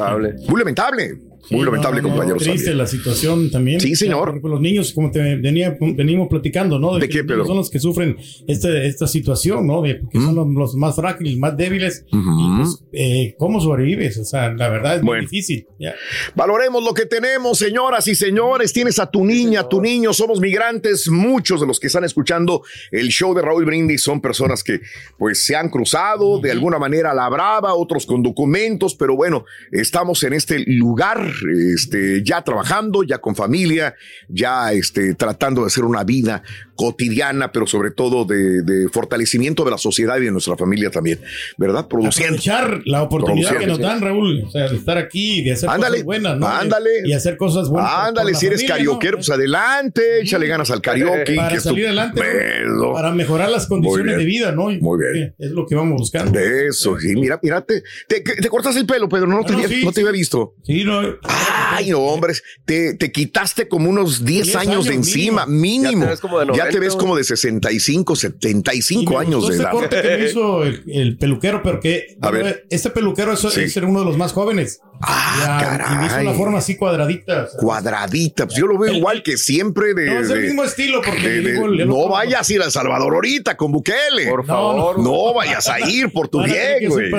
Muy lamentable. Muy lamentable, no, no, compañeros. Triste la situación también. Sí, señor. Los niños, como te venía, venimos platicando, ¿no? ¿De que qué? Son los que sufren este, esta situación, ¿no? De, porque son los, los más frágiles, más débiles. Y pues, eh, ¿cómo sobrevives? O sea, la verdad es muy difícil. Ya. Valoremos lo que tenemos, señoras y señores. Tienes a tu niña, a tu niño, somos migrantes. Muchos de los que están escuchando el show de Raúl Brindis son personas que pues se han cruzado de alguna manera a la brava, otros con documentos, pero bueno, estamos en este lugar, este, ya trabajando, ya con familia, ya este, tratando de hacer una vida cotidiana, pero sobre todo de, de fortalecimiento de la sociedad y de nuestra familia también, ¿verdad? Produciendo. Aprovechar la oportunidad que nos dan, Raúl, o sea, de estar aquí y de hacer Ándale, cosas buenas, ¿no? ándale. Y hacer cosas buenas. Ándale, si eres familia, ¿no? carioquero, pues adelante, échale ganas al karaoke. Para que salir adelante, ¿no? Para mejorar las condiciones de vida, ¿no? Muy bien. Es lo que vamos buscando. De eso, sí, mira, mira, te, te, te cortas el pelo, Pedro, no, te, no, había, sí, no te había visto. Sí, no. Ay, no, hombres, te, te quitaste como unos 10 10 años, de años encima, mínimo. mínimo. Ya te ves como de Ya te 90, ves como de 65, 75 me años de ese edad. corte que me hizo el, el peluquero, pero que A ver. este peluquero es, Sí. es uno de los más jóvenes. Ah, Y me hizo caray. una forma así cuadradita. o sea, Cuadradita, pues yo lo veo igual que siempre de. No, es el de- mismo estilo, porque de- de- digo, el- el no vayas a ir a El Salvador ahorita con Bukele. Por favor. No, vayas a ir por tu a bien, güey.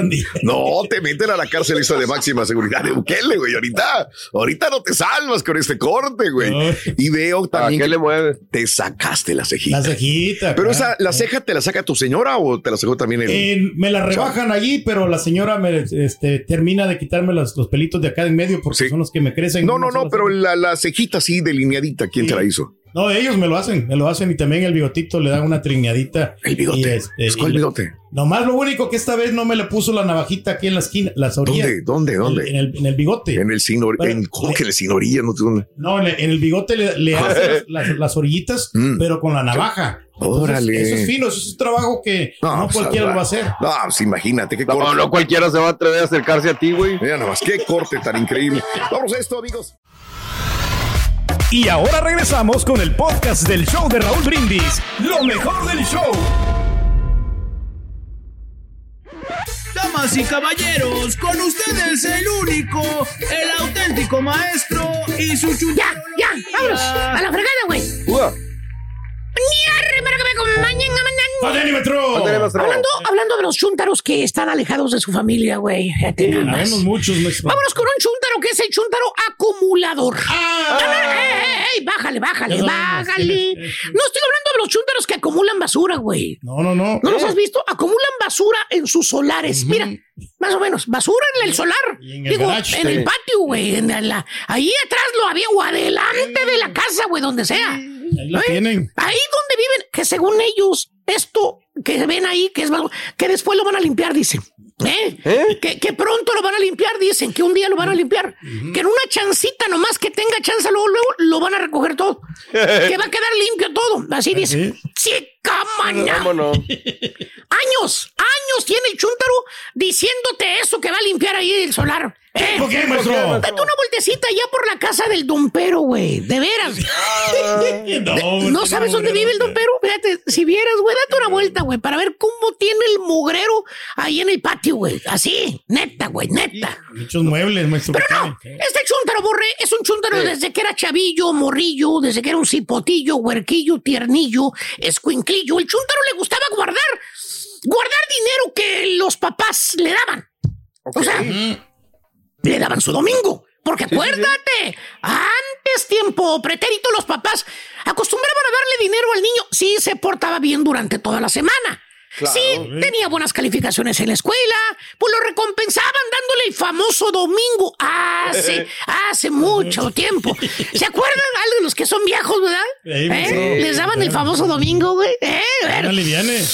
No, te meten a la cárcel esa de máxima seguridad de Bukele, güey. Ahorita, ahorita no te salvas con este corte, güey. Y veo también. qué le mueve? Te sacaste la cejita. La cejita. Pero claro. esa, la ceja te la saca tu señora o te la sacó también el. Eh, me la rebajan allí, pero la señora me este, termina de quitarme los, los pelitos de acá en medio porque son los que me crecen. No, no, no, pero la, la cejita así delineadita, ¿quién te la hizo? No, ellos me lo hacen, me lo hacen y también el bigotito le dan una triñadita. El bigote. Y este, ¿Cuál y le- bigote? Nomás lo único que esta vez no me le puso la navajita aquí en la esquina, las orillas. ¿Dónde? ¿Dónde? ¿Dónde? En el, en el bigote. En el sin or- Pero- en, ¿Cómo que en el sin orilla? No. No, en el, en el bigote le, le hace las, orillitas, pero con la navaja. Entonces, Mm. Órale. Eso es fino, eso es un trabajo que no, pues, cualquiera al- lo va a hacer. No, pues imagínate qué No, corte. no cualquiera se va a atrever a acercarse a ti, güey. Mira nada más, qué corte tan increíble. Vamos a esto, amigos. Y ahora regresamos con el podcast del show de Raúl Brindis. Lo mejor del show. Damas y caballeros, con ustedes el único, el auténtico maestro y su chucha. Ya, ya, vámonos. A la fregada, güey. Hablando, hablando de los chúntaros que están alejados de su familia, güey. Sabemos muchos, maestro. Vámonos con un chúntaro que es el chúntaro acumulador. Ah, no, no, ey, ey, ey, bájale, bájale, bájale. No estoy hablando de los chúntaros que acumulan basura, güey. No, no, no. ¿No los has visto? Acumulan basura en sus solares. Mira, más o menos, basura en el solar. en el Digo, garage, en el patio, güey. en la- ahí atrás lo había o adelante de la casa, güey, donde sea. Ahí ¿Eh? tienen. Ahí donde viven, que según ellos, esto que ven ahí, que es malo, que después lo van a limpiar, dicen. ¿Eh? Que, que pronto lo van a limpiar, dicen, que un día lo van a limpiar. Que en una chancita nomás que tenga chance, luego, luego lo van a recoger todo. que va a quedar limpio todo. Así dice. Chica maña. Vámonos. Años, años tiene el chúntaro diciéndote eso que va a limpiar ahí el solar. ¿Eh? ¿Por qué, maestro? Date una vueltecita ya por la casa del dompero, güey. De veras. No, ¿No sabes dónde vive el dompero? Fíjate, si vieras, güey, date una vuelta, güey, para ver cómo tiene el mugrero ahí en el patio, güey. Así, neta, güey, neta. Muchos muebles, maestro. Pero no, este chúntaro, Borre, es un chúntaro desde que era chavillo, morrillo, desde que era un cipotillo, huerquillo, tiernillo, escuinclillo. El chúntaro le gustaba guardar, guardar dinero que los papás le daban. O sea, le daban su domingo. Porque acuérdate, antes tiempo pretérito los papás acostumbraban a darle dinero al niño si se portaba bien durante toda la semana. Claro. si tenía buenas calificaciones en la escuela, pues lo recompensaban dándole el famoso domingo hace, hace mucho tiempo. ¿Se acuerdan algo de los que son viejos, verdad? ¿Eh? Les daban el famoso domingo, güey. ¿Eh?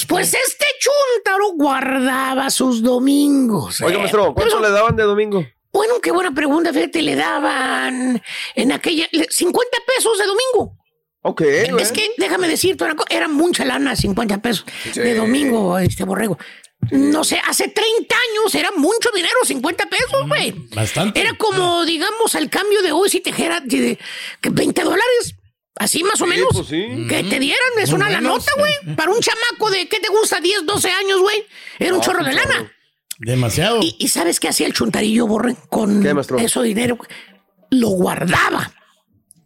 Pues este chúntaro guardaba sus domingos. Oiga, ¿eh? maestro, ¿cuánto Pero- le daban de domingo? Bueno, qué buena pregunta. Fíjate, le daban en aquella le- 50 pesos de domingo. Ok, Es que déjame decirte una cosa, era mucha lana, 50 pesos Sí. de domingo, este borrego. No sé, hace 30 años era mucho dinero, 50 pesos, güey. Bastante. Era como, digamos, al cambio de hoy, si te dijera de, que 20 dólares. Así más o menos. pues sí. Que te dieran, es Muy una la buenos, nota, güey. Para un chamaco de, ¿qué te gusta? 10, 12 años, güey. Era un No, chorro de chorro. lana. Demasiado. ¿Y, y sabes qué hacía el chuntarillo, Borre? Con eso dinero. Lo guardaba.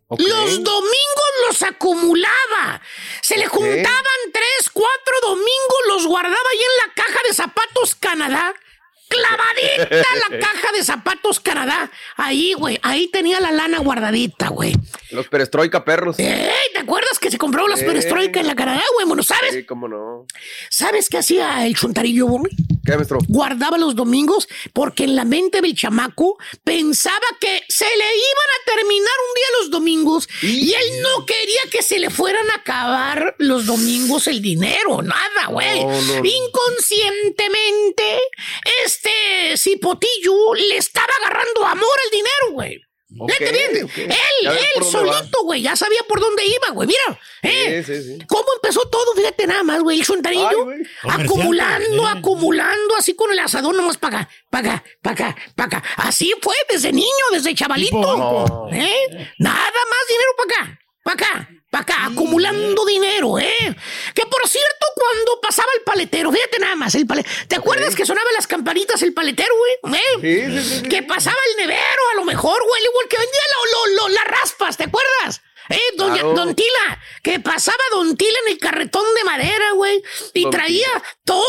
Los domingos los acumulaba. Se le juntaban tres, cuatro domingos, los guardaba ahí en la caja de zapatos Canadá. Clavadita la caja de zapatos Canadá. Ahí, güey. Ahí tenía la lana guardadita, güey. Los perestroika perros. ¡Ey! ¿Te acuerdas que se compró las Sí. perestroika en la Canadá, güey? Bueno, ¿sabes? Sí, cómo no. ¿Sabes qué hacía el chuntarillo, Borre? ¿Qué, maestro? guardaba los domingos porque en la mente del chamaco pensaba que se le iban a terminar un día los domingos y él no quería que se le fueran a acabar los domingos el dinero, nada, güey. No, no, no. Inconscientemente, este cipotillo le estaba agarrando amor al dinero, güey. Ok, Fíjate bien, ok. él, él solito, güey, ya sabía por dónde iba, güey. Mira, ¿eh? Sí, sí, sí. ¿Cómo empezó todo? Fíjate nada más, güey. El güey. acumulando, Comerciante, acumulando, así con el asador nomás para acá, para acá, para acá, para acá. Así fue desde niño, desde chavalito. ¿Eh? Nada más dinero para acá, para acá, para acá, acumulando dinero, ¿eh? Que por cierto, cuando pasaba el paletero, fíjate nada más, el paletero. ¿Te acuerdas que sonaban las campanitas el paletero, güey? ¿Eh? Sí, sí. Que pasaba el nevero, a lo mejor, güey, igual que vendía lo- lo- lo- las raspas, ¿te acuerdas? Eh, doña, Claro. Don Tila, que pasaba Don Tila en el carretón de madera, güey, y Don traía todo,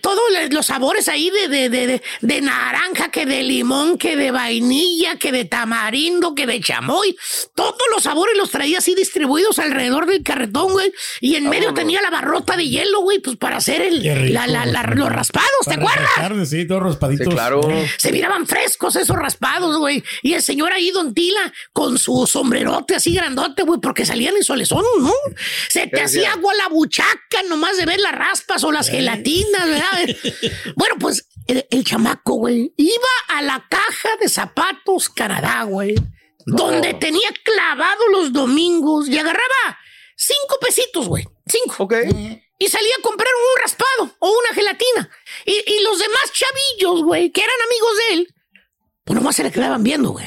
todos los sabores ahí de, de, de, de, de naranja, que de limón, que de vainilla, que de tamarindo, que de chamoy, todos los sabores los traía así distribuidos alrededor del carretón, güey, y en medio tenía la barrota de hielo, güey, pues para hacer el, Qué rico, la- la- la- güey. los raspados, ¿te acuerdas? Sí, todos raspaditos. Sí, claro. Se miraban frescos esos raspados, güey. Y el señor ahí, Don Tila, con su sombrerote así grandote, güey, porque salían en solezón, ¿no? Se te ¿Qué hacía agua la buchaca nomás de ver las raspas o las gelatinas, ¿verdad? bueno, pues el, el chamaco, güey, iba a la caja de zapatos Canadá, güey, donde tenía clavado los domingos y agarraba cinco pesitos, güey. Cinco. Ok. Y salía a comprar un raspado o una gelatina. Y, y los demás chavillos, güey, que eran amigos de él, pues nomás se le quedaban viendo, güey.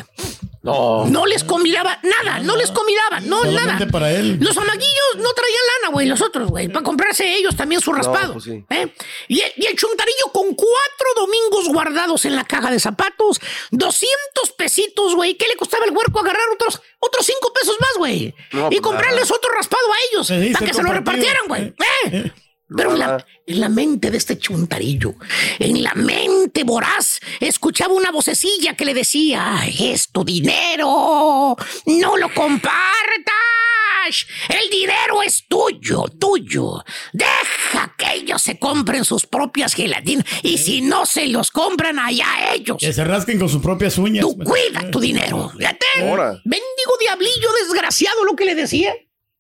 No. No les convidaba nada, no les convidaba, no nada. para él. Los amaguillos no traían lana, güey, los otros, güey, para comprarse ellos también su raspado. pues sí. ¿eh? y, el, y el chuntarillo con cuatro domingos guardados en la caja de zapatos, 200 pesitos, güey. ¿Qué le costaba el huerco agarrar otros, otros cinco pesos más, güey? No, y pues comprarles nada. otro raspado a ellos, para que se lo repartieran, güey. ¿eh? Pero en la, en la mente de este chuntarillo, en la mente voraz, escuchaba una vocecilla que le decía, "Ay, es tu dinero, no lo compartas, el dinero es tuyo, tuyo, deja que ellos se compren sus propias gelatinas y si no se los compran allá ellos. Que se rasquen con sus propias uñas. Tú cuida tu dinero. Fíjate. Ahora. Mendigo diablillo desgraciado lo que le decía.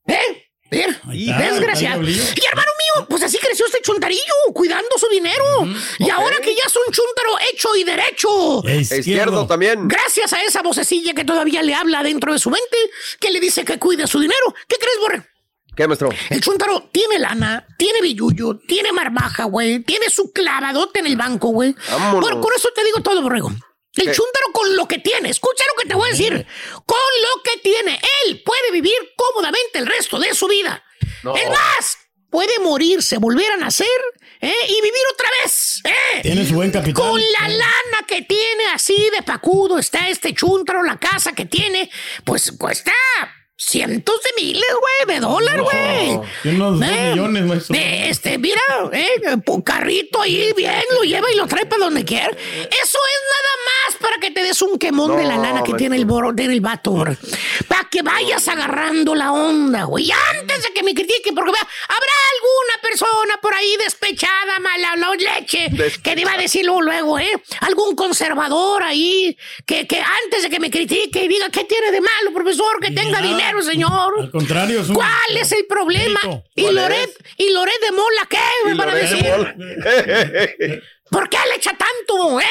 ¿Eh? Está, desgraciado. Y hermano pues así creció este chuntarillo, cuidando su dinero. Y ahora que ya es un chuntaro hecho y derecho. Izquierdo también. Gracias a esa vocecilla que todavía le habla dentro de su mente, que le dice que cuide su dinero. ¿Qué crees, Borre? ¿Qué, maestro? El chuntaro tiene lana, tiene billullo, tiene marmaja, güey, tiene su clavadote en el banco, güey. Bueno, con eso te digo todo, borrego. El ¿Qué? chúntaro con lo que tiene, escucha lo que te voy a decir. Con lo que tiene, él puede vivir cómodamente el resto de su vida. No. Es más, puede morirse, volver a nacer ¿eh? y vivir otra vez. ¿eh? Tiene su buen capital. Con la lana que tiene así de pacudo está este chúntaro, la casa que tiene, pues cuesta cientos de miles, güey, de dólares, güey. Tiene unos Eh, millones, maestro. eh, Este, mira, eh, un carrito ahí bien, lo lleva y lo trae para donde quiera. Eso es nada más para que te des un quemón de la No, lana que maestro. tiene el boro, tiene el vato, güey. Para que vayas agarrando la onda, güey. Y antes de que me critiquen, porque vea, habrá alguna persona por ahí despechada, mala la leche, que te iba a decir luego, ¿eh? Algún conservador ahí, que, que antes de que me critique y diga, ¿qué tiene de malo, profesor? Que tenga nada. Dinero, señor. Al contrario, es un- ¿Cuál es el problema? ¿Y ¿Cuál Loret, ¿Y Loret de Mola qué? Me van a decir. ¿Por qué le echa tanto, eh?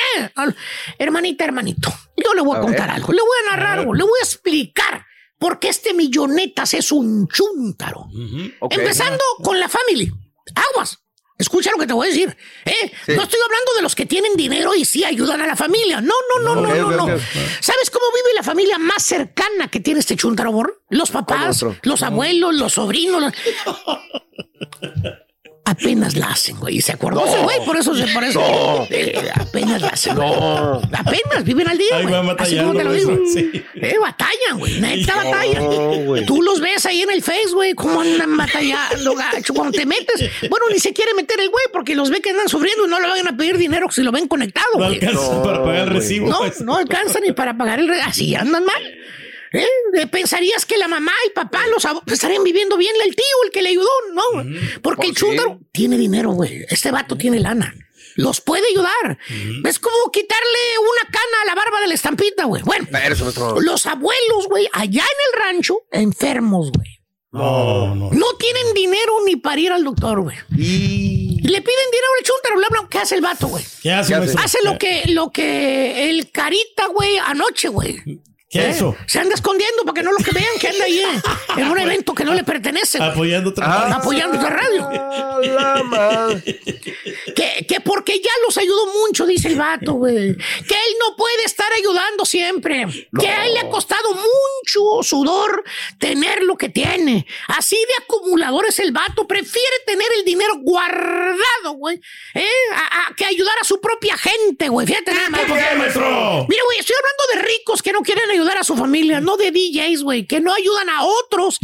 Hermanita, hermanito, yo le voy a, A contar ver. algo, le voy a narrar algo, le voy a explicar por qué este millonetas es un chúntaro. Empezando con la familia. Aguas. Escucha lo que te voy a decir. ¿eh? Sí. No estoy hablando de los que tienen dinero y sí ayudan a la familia. No, no, no, no, no, no. ¿Sabes cómo vive la familia más cercana que tiene este chuntaro? Los papás, los abuelos, los sobrinos. los- Apenas la hacen, güey. Y se acordó ese güey, por eso se por eso. No. Eh, apenas la hacen. güey. Apenas viven al día, Ahí güey. Así como te lo digo. sí. Eh, batallan, güey. Neta No, batallan. güey. Tú los ves ahí en el Face, güey, cómo andan batallando, gacho. Cuando te metes, bueno, ni se quiere meter el güey porque los ve que andan sufriendo y no le van a pedir dinero si lo ven conectado, No güey. alcanza No, para pagar el recibo. No, no alcanza ni para pagar el re- Así andan mal. ¿Eh? Eh, Pensarías que la mamá y papá los estarían viviendo bien el tío, el que le ayudó, ¿no? Porque el chúndaro tiene dinero, güey. Este vato tiene lana. Los puede ayudar. Es como quitarle una cana a la barba de la estampita, güey. Bueno, los abuelos, güey, allá en el rancho, enfermos, güey. No, no. No tienen dinero ni para ir al doctor, güey. Y... Le piden dinero al chúntaro, le hablan, ¿qué hace el vato, güey? ¿Qué hace, ¿Qué hace? Hace lo que, lo que el carita, güey, anoche, güey. ¿Qué ¿Eh? es eso? Se anda escondiendo para que no lo que vean que anda ahí en, en un evento que no le pertenece. güey. Apoyando otra Ah. parte. Apoyando otra radio. Ah, Que, que porque ya los ayudó mucho, dice el vato, güey. Que él no puede estar ayudando siempre. Que a él le ha costado mucho sudor tener lo que tiene. Así de acumulador es el vato. Prefiere tener el dinero guardado, güey. ¿eh? A- a- que ayudar a su propia gente, güey. Fíjate nada más. Mira, güey, estoy hablando de ricos que no quieren ayudar a su familia, no de DJs, güey, que no ayudan a otros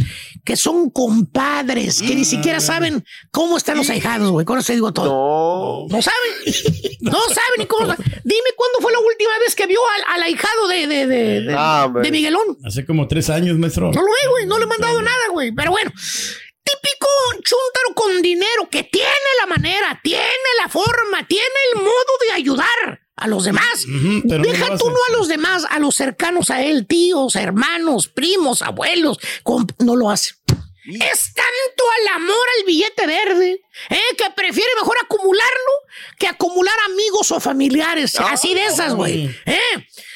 que son compadres, que ni siquiera saben cómo están los ahijados, güey. Con eso te digo todo. No. No saben. No saben ni cómo. Dime cuándo fue la última vez que vio al, al ahijado de, de, de, de- Ah, de Miguelón. Hace como tres años, maestro. No lo ve, güey. No le he mandado nada, güey. Pero bueno. Típico chúntaro con dinero que tiene la manera, tiene la forma, tiene el modo de ayudar a los demás. Pero Deja tú no a los demás, a los cercanos a él, tíos, hermanos, primos, abuelos. no lo hace. Es tanto al amor al billete verde, ¿eh? que prefiere mejor acumularlo que acumular amigos o familiares. Así de esas, güey. ¿eh?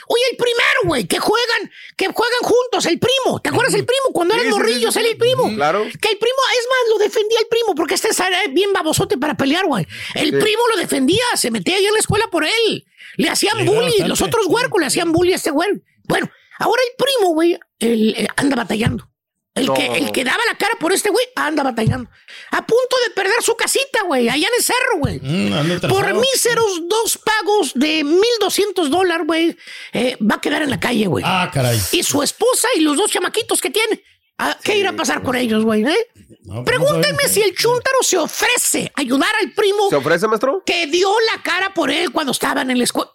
Oye, el primero, güey, que juegan, que juegan juntos, el primo. ¿Te acuerdas el primo? Cuando eran Sí, sí, sí, morrillos, sí. él y el primo. Claro. Que el primo, es más, lo defendía el primo, porque este es bien babosote para pelear, güey. El Sí. primo lo defendía, se metía ahí en la escuela por él. Le hacían Le bullying, bastante. los otros huercos le hacían bullying a este güey. Bueno, ahora el primo, güey, eh, anda batallando. El, No. que, el que daba la cara por este güey anda batallando. A punto de perder su casita, güey, allá en el cerro, güey. Mm, Por míseros dos pagos de 1.200 dólares, güey, eh, va a quedar en la calle, güey. Ah, caray. Y su esposa y los dos chamaquitos que tiene. Ah, ¿Qué irá a pasar con ellos, güey? eh? No, pues, Pregúnteme si el chúntaro se ofrece a ayudar al primo ¿Se ofrece, maestro? que dio la cara por él cuando estaban en la escuela.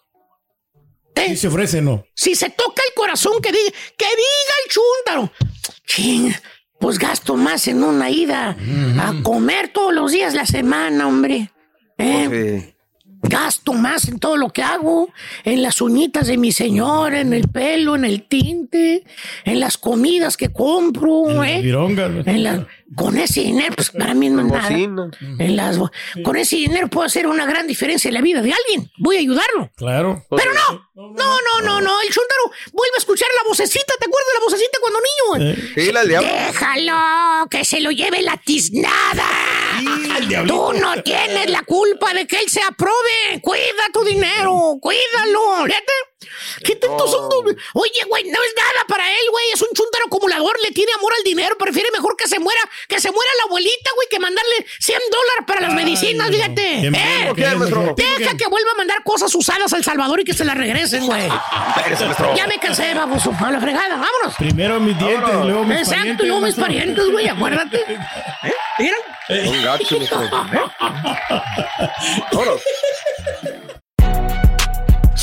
Sí se ofrece, no. Si se toca el corazón, que diga, que diga el chúntaro. Ching, pues gasto más en una ida a comer todos los días la semana, hombre. ¿Eh? Gasto más en todo lo que hago, en las uñitas de mi señora, en el pelo, en el tinte, en las comidas que compro, ¿eh? En la- con ese dinero, pues para mí no es nada. Bocina. En las, con ese dinero puedo hacer una gran diferencia en la vida de alguien. Voy a ayudarlo. Claro. Pero no, no, no, no, no. El chúntaro vuelve a escuchar la vocecita. ¿Te acuerdas de la vocecita cuando niño? Sí, la. Déjalo, que se lo lleve la tiznada. Tú no tienes la culpa de que él se aprobe. Cuida tu dinero, cuídalo. Fíjate. ¿Qué tantos son? dos- Oye, güey, no es nada para él, güey. Es un chúntaro acumulador, le tiene amor al dinero. Prefiere mejor que se muera, que se muera la abuelita, güey, que mandarle 100 dólares para las Ay, medicinas, no. fíjate. Qué ¿Eh? Deja que vuelva a mandar cosas usadas a El Salvador y que se las regresen, güey. Ya me cansé, vamos, a la fregada, vámonos. Primero mis dientes, y luego mis Exacto, parientes. y luego mis parientes, güey, acuérdate. ¿Eh? Mira. Un gacho. Vámonos.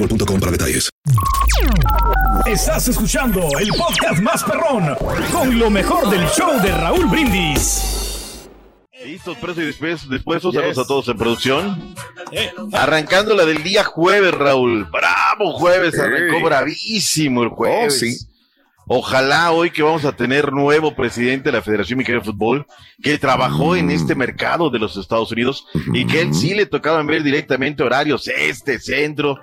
boostmobile.com para detalles. Estás escuchando el podcast más perrón con lo mejor del show de Raúl Brindis. Listos, presos y después, después saludos a todos en producción. Arrancando la del día jueves, Raúl. Bravo jueves, arrancó bravísimo el jueves. Oh, sí. Ojalá hoy que vamos a tener nuevo presidente de la Federación Mexicana de Fútbol, que trabajó en este mercado de los Estados Unidos y que él sí le tocaba ver directamente horarios este, centro.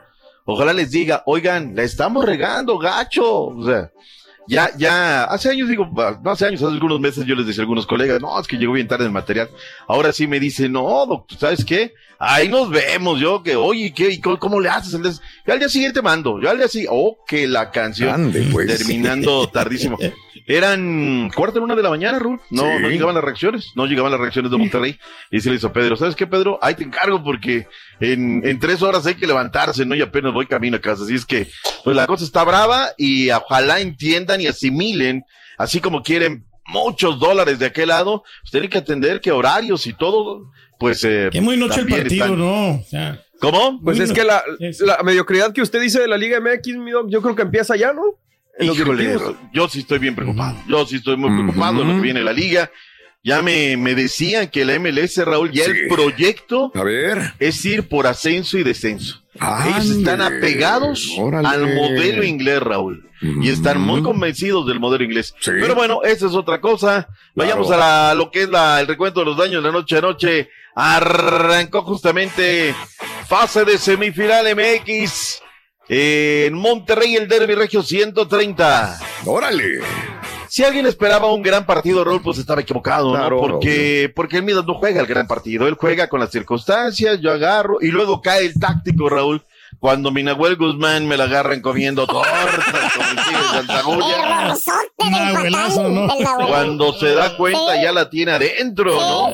Ojalá les diga, oigan, la estamos regando, gacho. Ya, ya, hace años digo, no hace años, hace algunos meses yo les decía a algunos colegas, no, es que llegó bien tarde el material. Ahora sí me dice, no, doctor, ¿sabes qué? Ahí nos vemos, yo que, oye, ¿qué? ¿Y cómo, cómo le haces? Yo al día siguiente mando, yo al día siguiente, oh, que la canción, Ande, pues. terminando tardísimo. Eran cuarto en una de la mañana, Ruth. No, Sí. no llegaban las reacciones, no llegaban las reacciones de Monterrey. Y se le hizo a Pedro, ¿sabes qué, Pedro? Ahí te encargo porque en, en tres horas hay que levantarse, ¿no? Y apenas voy camino a casa. Así es que, pues la cosa está brava y ojalá entiendan y asimilen, así como quieren muchos dólares de aquel lado, pues tienen que atender que horarios y todo, pues... Eh, Que muy noche el también partido, están- ¿no? O sea, ¿Cómo? Pues es que la, la mediocridad que usted dice de la Liga MX, mi doc, yo creo que empieza ya, ¿no? En Híjole, yo sí estoy bien preocupado. Yo sí estoy muy preocupado de lo que viene la liga. Ya me, me decían que la MLS, Raúl, ya el proyecto A ver. es ir por ascenso y descenso. Ellos están Ande, apegados órale. al modelo inglés, Raúl. Y están muy convencidos del modelo inglés. Pero bueno, esa es otra cosa. Vayamos a la- lo que es la, el recuento de los daños de la noche a noche. Arrancó justamente fase de semifinal MX. eh, en Monterrey el Derby Regio 130. Órale. Si alguien esperaba un gran partido, Raúl, pues estaba equivocado, Claro, ¿no? Porque, porque el Midas no juega el gran partido. Él juega con las circunstancias, yo agarro, y luego cae el táctico, Raúl. Cuando mi Nahuel Guzmán me la agarran comiendo tortas, Julia. Cuando se da cuenta ya la tiene adentro, ¿no?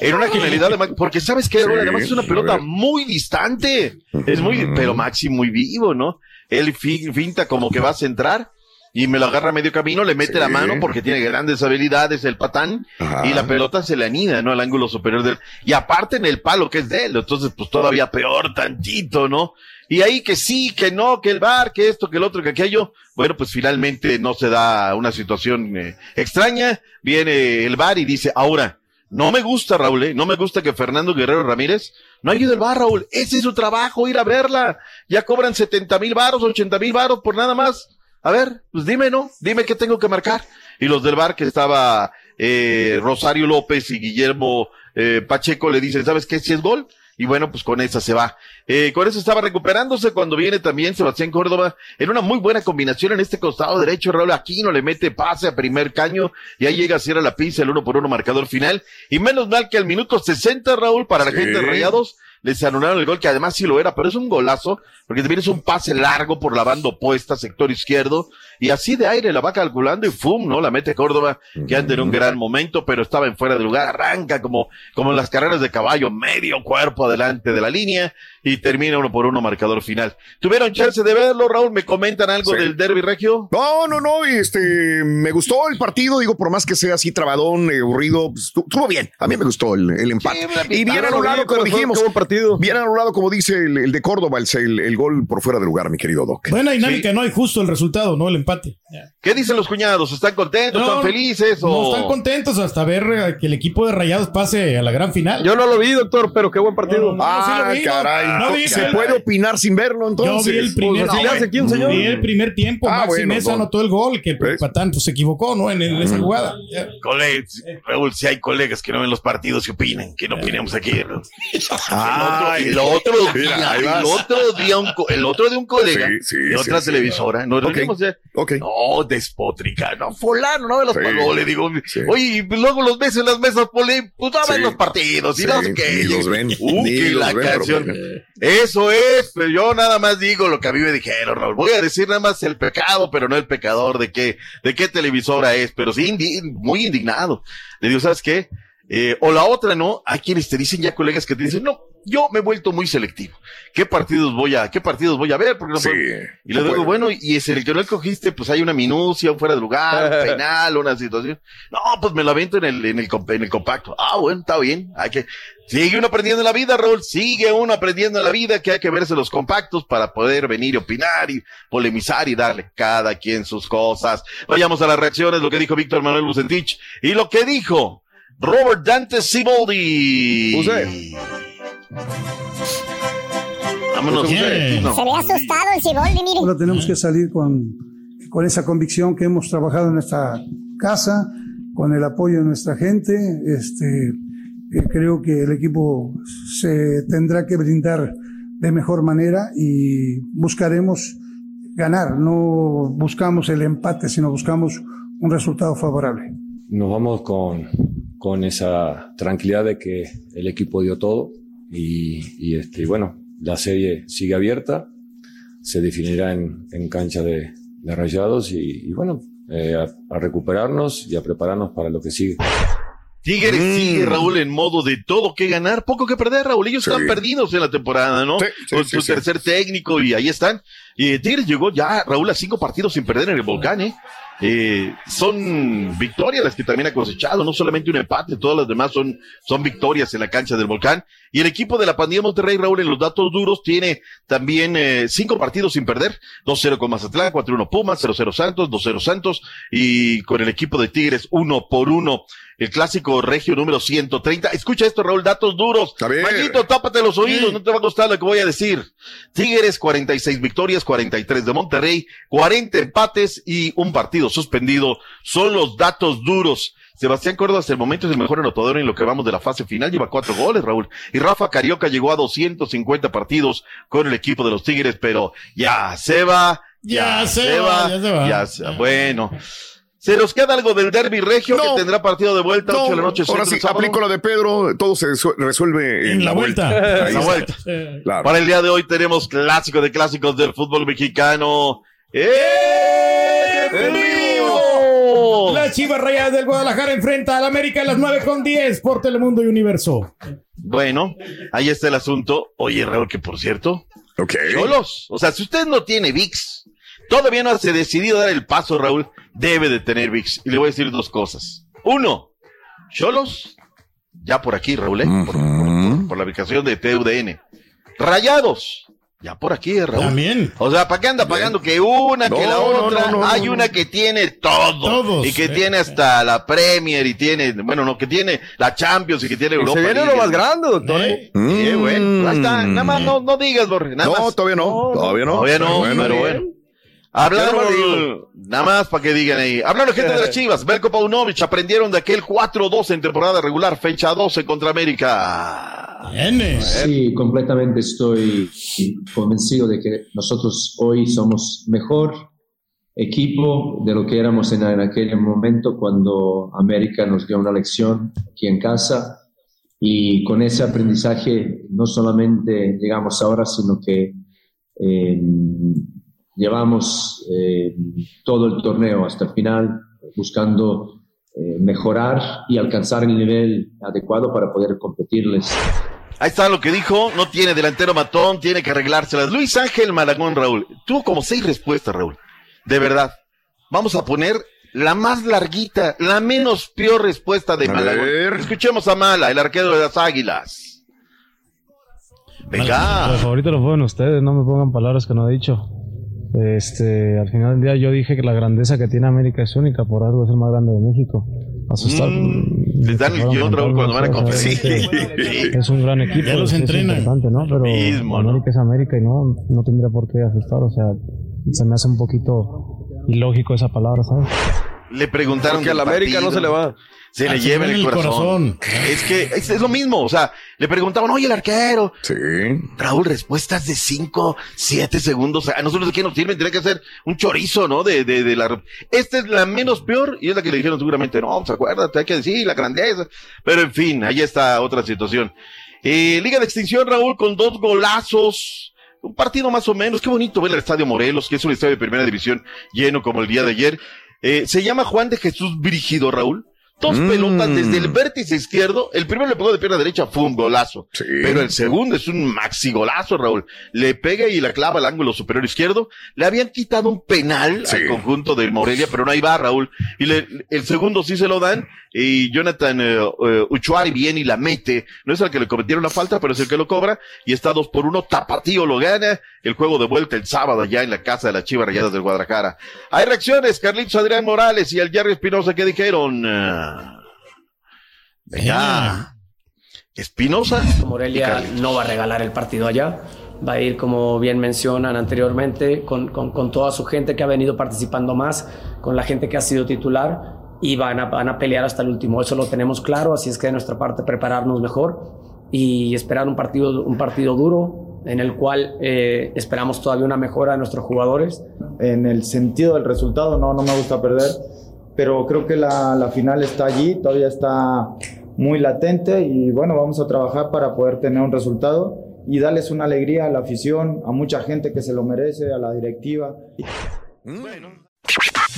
En una genialidad de Maxi, porque sabes que Raúl, además es una pelota muy distante. Es muy, pero Maxi muy vivo, ¿no? Él fi- finta como que va a centrar y me lo agarra a medio camino, le mete la mano porque tiene grandes habilidades el patán Ajá. y la pelota se le anida, ¿no? Al ángulo superior del, y aparte en el palo que es de él, entonces pues todavía peor tantito, ¿no? Y ahí que sí, que no, que el bar, que esto, que el otro, que aquello. Bueno, pues finalmente no se da una situación eh, extraña. Viene el bar y dice, ahora, no me gusta, Raúl, ¿eh? no me gusta que Fernando Guerrero Ramírez no ayude al bar, Raúl. Ese es su trabajo, ir a verla. Ya cobran 70 mil varos, 80 mil varos por nada más. A ver, pues dime, ¿no? Dime qué tengo que marcar. Y los del bar que estaba eh, Rosario López y Guillermo eh, Pacheco le dicen, ¿sabes qué? Si es gol. Y bueno, pues con esa se va. Eh, con eso estaba recuperándose cuando viene también Sebastián Córdoba en una muy buena combinación en este costado derecho. Raúl Aquino le mete pase a primer caño y ahí llega a cierra la pinza el uno por uno marcador final. Y menos mal que al minuto 60, Raúl, para la Sí. gente de Rayados, les anularon el gol, que además sí lo era, pero es un golazo, porque también es un pase largo por la banda opuesta, sector izquierdo, y así de aire la va calculando y ¡fum! ¿no? La mete Córdoba, que anda en un gran momento, pero estaba en fuera de lugar, arranca como, como en las carreras de caballo, medio cuerpo adelante de la línea, y termina uno por uno marcador final. ¿Tuvieron chance de verlo, Raúl? ¿Me comentan algo Sí. del derby regio? No, no, no, este, me gustó el partido, digo, por más que sea así trabadón, eh, aburrido, pues, estu- estuvo bien, a mí me gustó el, el empate. y bien anulado, como dijimos. Bien anulado, como dice el, el de Córdoba, el, el- el gol por fuera de lugar, mi querido Doc. Buena dinámica, ¿no? Y justo el resultado, ¿no? El empate. ¿Qué dicen los cuñados? ¿Están contentos? ¿Están felices? No están contentos hasta ver eh, que el equipo de Rayados pase a la gran final. Yo no lo vi, doctor, pero qué buen partido. Ah, caray. No vi, ¿Se pero- puede opinar sin verlo entonces? Yo vi el primer, Pues, así le hace aquí un no, señor. vi el primer tiempo. Ah, Maxi bueno, Mesa don. anotó el gol, que el Patán pues, se equivocó, ¿no? En, en esa jugada. Colegas, Raúl, si hay colegas que no ven los partidos, que opinan? Que no opinemos aquí. ¿no? Ah, el otro día, el otro día, un, el otro de un colega Sí, sí, de otra televisora, nos Ok, reunimos, eh, ok. no, despótrica, no, fulano, no me los pagó, le digo, oye, y luego los ves en las mesas, poli, pues no ven los partidos, y Sí, no sé qué. los ven, Uh, ni que los la ven, canción. Eso es, pero yo nada más digo lo que a mí me dijeron, Raúl. Voy a decir nada más el pecado, pero no el pecador de qué, de qué televisora es, pero sí, indi- muy indignado. Le digo, ¿sabes qué? Eh, o la otra, ¿no? Hay quienes te dicen ya colegas que te dicen, no, yo me he vuelto muy selectivo. ¿Qué partidos voy a, qué partidos voy a ver? Porque no Sí, puedo- Y le no digo, bueno, y es el que no escogiste, pues hay una minucia, un fuera de lugar, un penal, una situación. No, pues me lo avento en el, en el, en el compacto. Ah, bueno, está bien. Hay que, sigue uno aprendiendo en la vida, Raúl. Sigue uno aprendiendo en la vida que hay que verse los compactos para poder venir y opinar y polemizar y darle cada quien sus cosas. Vayamos a las reacciones, lo que dijo Víctor Manuel Bucentich y lo que dijo Robert Dante Siboldi. Vámonos. Se No. ve asustado el Ciboldi, mire. Ahora tenemos que salir con, con esa convicción que hemos trabajado en esta casa, con el apoyo de nuestra gente. Este, eh, creo que el equipo se tendrá que brindar de mejor manera y buscaremos ganar. No buscamos el empate, sino buscamos un resultado favorable. nos vamos con, con esa tranquilidad de que el equipo dio todo y, y, este, bueno, la serie sigue abierta, se definirá en, en cancha de, de rayados y, y bueno, eh, a, a recuperarnos y a prepararnos para lo que sigue. Tigres Mm. sigue, Raúl, en modo de todo que ganar, poco que perder, Raúl. Ellos Sí. están perdidos en la temporada, ¿no? Sí, sí, Con sí, su sí. tercer técnico y ahí están. Y Tigres llegó ya, Raúl, a cinco partidos sin perder en el volcán, ¿eh? Eh, son victorias las que también ha cosechado, no solamente un empate, todas las demás son, son victorias en la cancha del volcán. Y el equipo de la pandilla Monterrey, Raúl, en los datos duros, tiene también eh, cinco partidos sin perder, 2-0 con Mazatlán, 4-1 Pumas, 0-0 Santos, 2-0 Santos, y con el equipo de Tigres, uno por uno. El clásico regio número 130. Escucha esto, Raúl, datos duros. Mayito, tápate los oídos, no te va a costar lo que voy a decir. Tigres, 46 victorias, 43 de Monterrey, 40 empates y un partido suspendido. Son los datos duros. Sebastián Córdoba hasta el momento es el mejor anotador en lo que vamos de la fase final, lleva cuatro goles, Raúl. Y Rafa Carioca llegó a 250 partidos con el equipo de los Tigres, pero ya se va, ya, se, va, ya se va. ya se- bueno. Se nos queda algo del derby regio que tendrá partido de vuelta, 8 de la noche. Ahora sí, aplico la de Pedro, todo se resu- resuelve en, En la vuelta. En la vuelta. Claro. Para el día de hoy tenemos clásico de clásicos del fútbol mexicano. ¡En La Chivas Rayadas del Guadalajara enfrenta al América a las 9 con 10 por Telemundo y Universo. Bueno, ahí está el asunto. Oye, Raúl, que por cierto. Cholos. O sea, si usted no tiene VIX, todavía no se ha decidido dar el paso, Raúl, debe de tener VIX. Y le voy a decir dos cosas. Uno, Cholos, ya por aquí, Raúl, ¿eh? por, por- por la ubicación de TUDN. Rayados, ya por aquí, ¿eh, Raúl. También. O sea, ¿para qué anda pagando que una, que la otra? no, no, Hay no, una que tiene todo. Todos, y que eh. tiene hasta la Premier y tiene, bueno, no, que tiene la Champions y que tiene Europa. Se viene lo más grande, doctor, ¿eh? Sí, bueno, ahí está. Nada más no, no digas, Borre. Nada No, más. todavía no, todavía no. Todavía no, Pero bueno. pero bueno. No nada más para que digan ahí. Hablando gente de las Chivas, Belko Paunovic aprendieron de aquel 4-2 en temporada regular, fecha 12 contra América. Sí, completamente estoy convencido de que nosotros hoy somos mejor equipo de lo que éramos en, en aquel momento cuando América nos dio una lección aquí en casa y con ese aprendizaje no solamente llegamos ahora, sino que eh, llevamos eh, todo el torneo hasta el final buscando eh, mejorar y alcanzar el nivel adecuado para poder competirles. Ahí está lo que dijo, no tiene delantero matón, tiene que arreglárselas. Luis Ángel Malagón, Raúl, tuvo como seis respuestas, Raúl. De verdad. Vamos a poner la más larguita, la menos peor respuesta de A Malagón. ver. Escuchemos a Mala, el arquero de las Águilas. Venga. Los favoritos los fueron ustedes, no me pongan palabras que no he dicho. Este, al final del día yo dije que la grandeza que tiene América es única, por algo es el más grande de México. Asustar. Mm, les dan el guion, Raúl, cuando van a competir. Es un gran equipo. Ya los es entrenan. importante, ¿no? Pero Mismo, ¿no? América es América y no, no tendría por qué asustar. O sea, se me hace un poquito ilógico esa palabra, ¿sabes? Le preguntaron Porque a la América no se le va. Se le lleva en el corazón. Es que es, es lo mismo. O sea, le preguntaban, oye, el arquero. Sí. Raúl, respuestas de 5, 7 segundos. A nosotros de qué nos sirven, tiene que hacer un chorizo, ¿no? De, de, de la. Esta es la menos peor y es la que le dijeron seguramente, no, pues acuérdate, hay que decir la grandeza. Pero en fin, ahí está otra situación. Eh, Liga de Extinción, Raúl, con dos golazos. Un partido más o menos. Qué bonito ver el Estadio Morelos, que es un estadio de primera división lleno como el día de ayer. Eh, se llama Juan de Jesús Brígido, Raúl. Dos Mm. pelotas desde el vértice izquierdo. El primero le pegó de pierna derecha, fue un golazo. Pero el segundo es un maxi golazo, Raúl. Le pega y la clava al ángulo superior izquierdo. Le habían quitado un penal al conjunto del Morelia, pero no ahí va, Raúl. Y le- el segundo sí se lo dan. Y Jonathan eh, eh, Uchuari viene y la mete. No es el que le cometieron la falta, pero es el que lo cobra. Y está dos por uno. Tapatío lo gana. El juego de vuelta el sábado allá en la casa de las Chivas Rayadas del Guadalajara. Hay reacciones. Carlitos Adrián Morales y el Jerry Espinosa que dijeron. Venga. Espinosa. Morelia no va a regalar el partido allá. Va a ir, como bien mencionan anteriormente, con, con- con toda su gente que ha venido participando más, con la gente que ha sido titular y van a, van a pelear hasta el último. Eso lo tenemos claro, así es que de nuestra parte prepararnos mejor y esperar un partido, un partido duro en el cual eh, esperamos todavía una mejora de nuestros jugadores. En el sentido del resultado, no, no me gusta perder, pero creo que la, la final está allí, todavía está muy latente y bueno, vamos a trabajar para poder tener un resultado y darles una alegría a la afición, a mucha gente que se lo merece, a la directiva.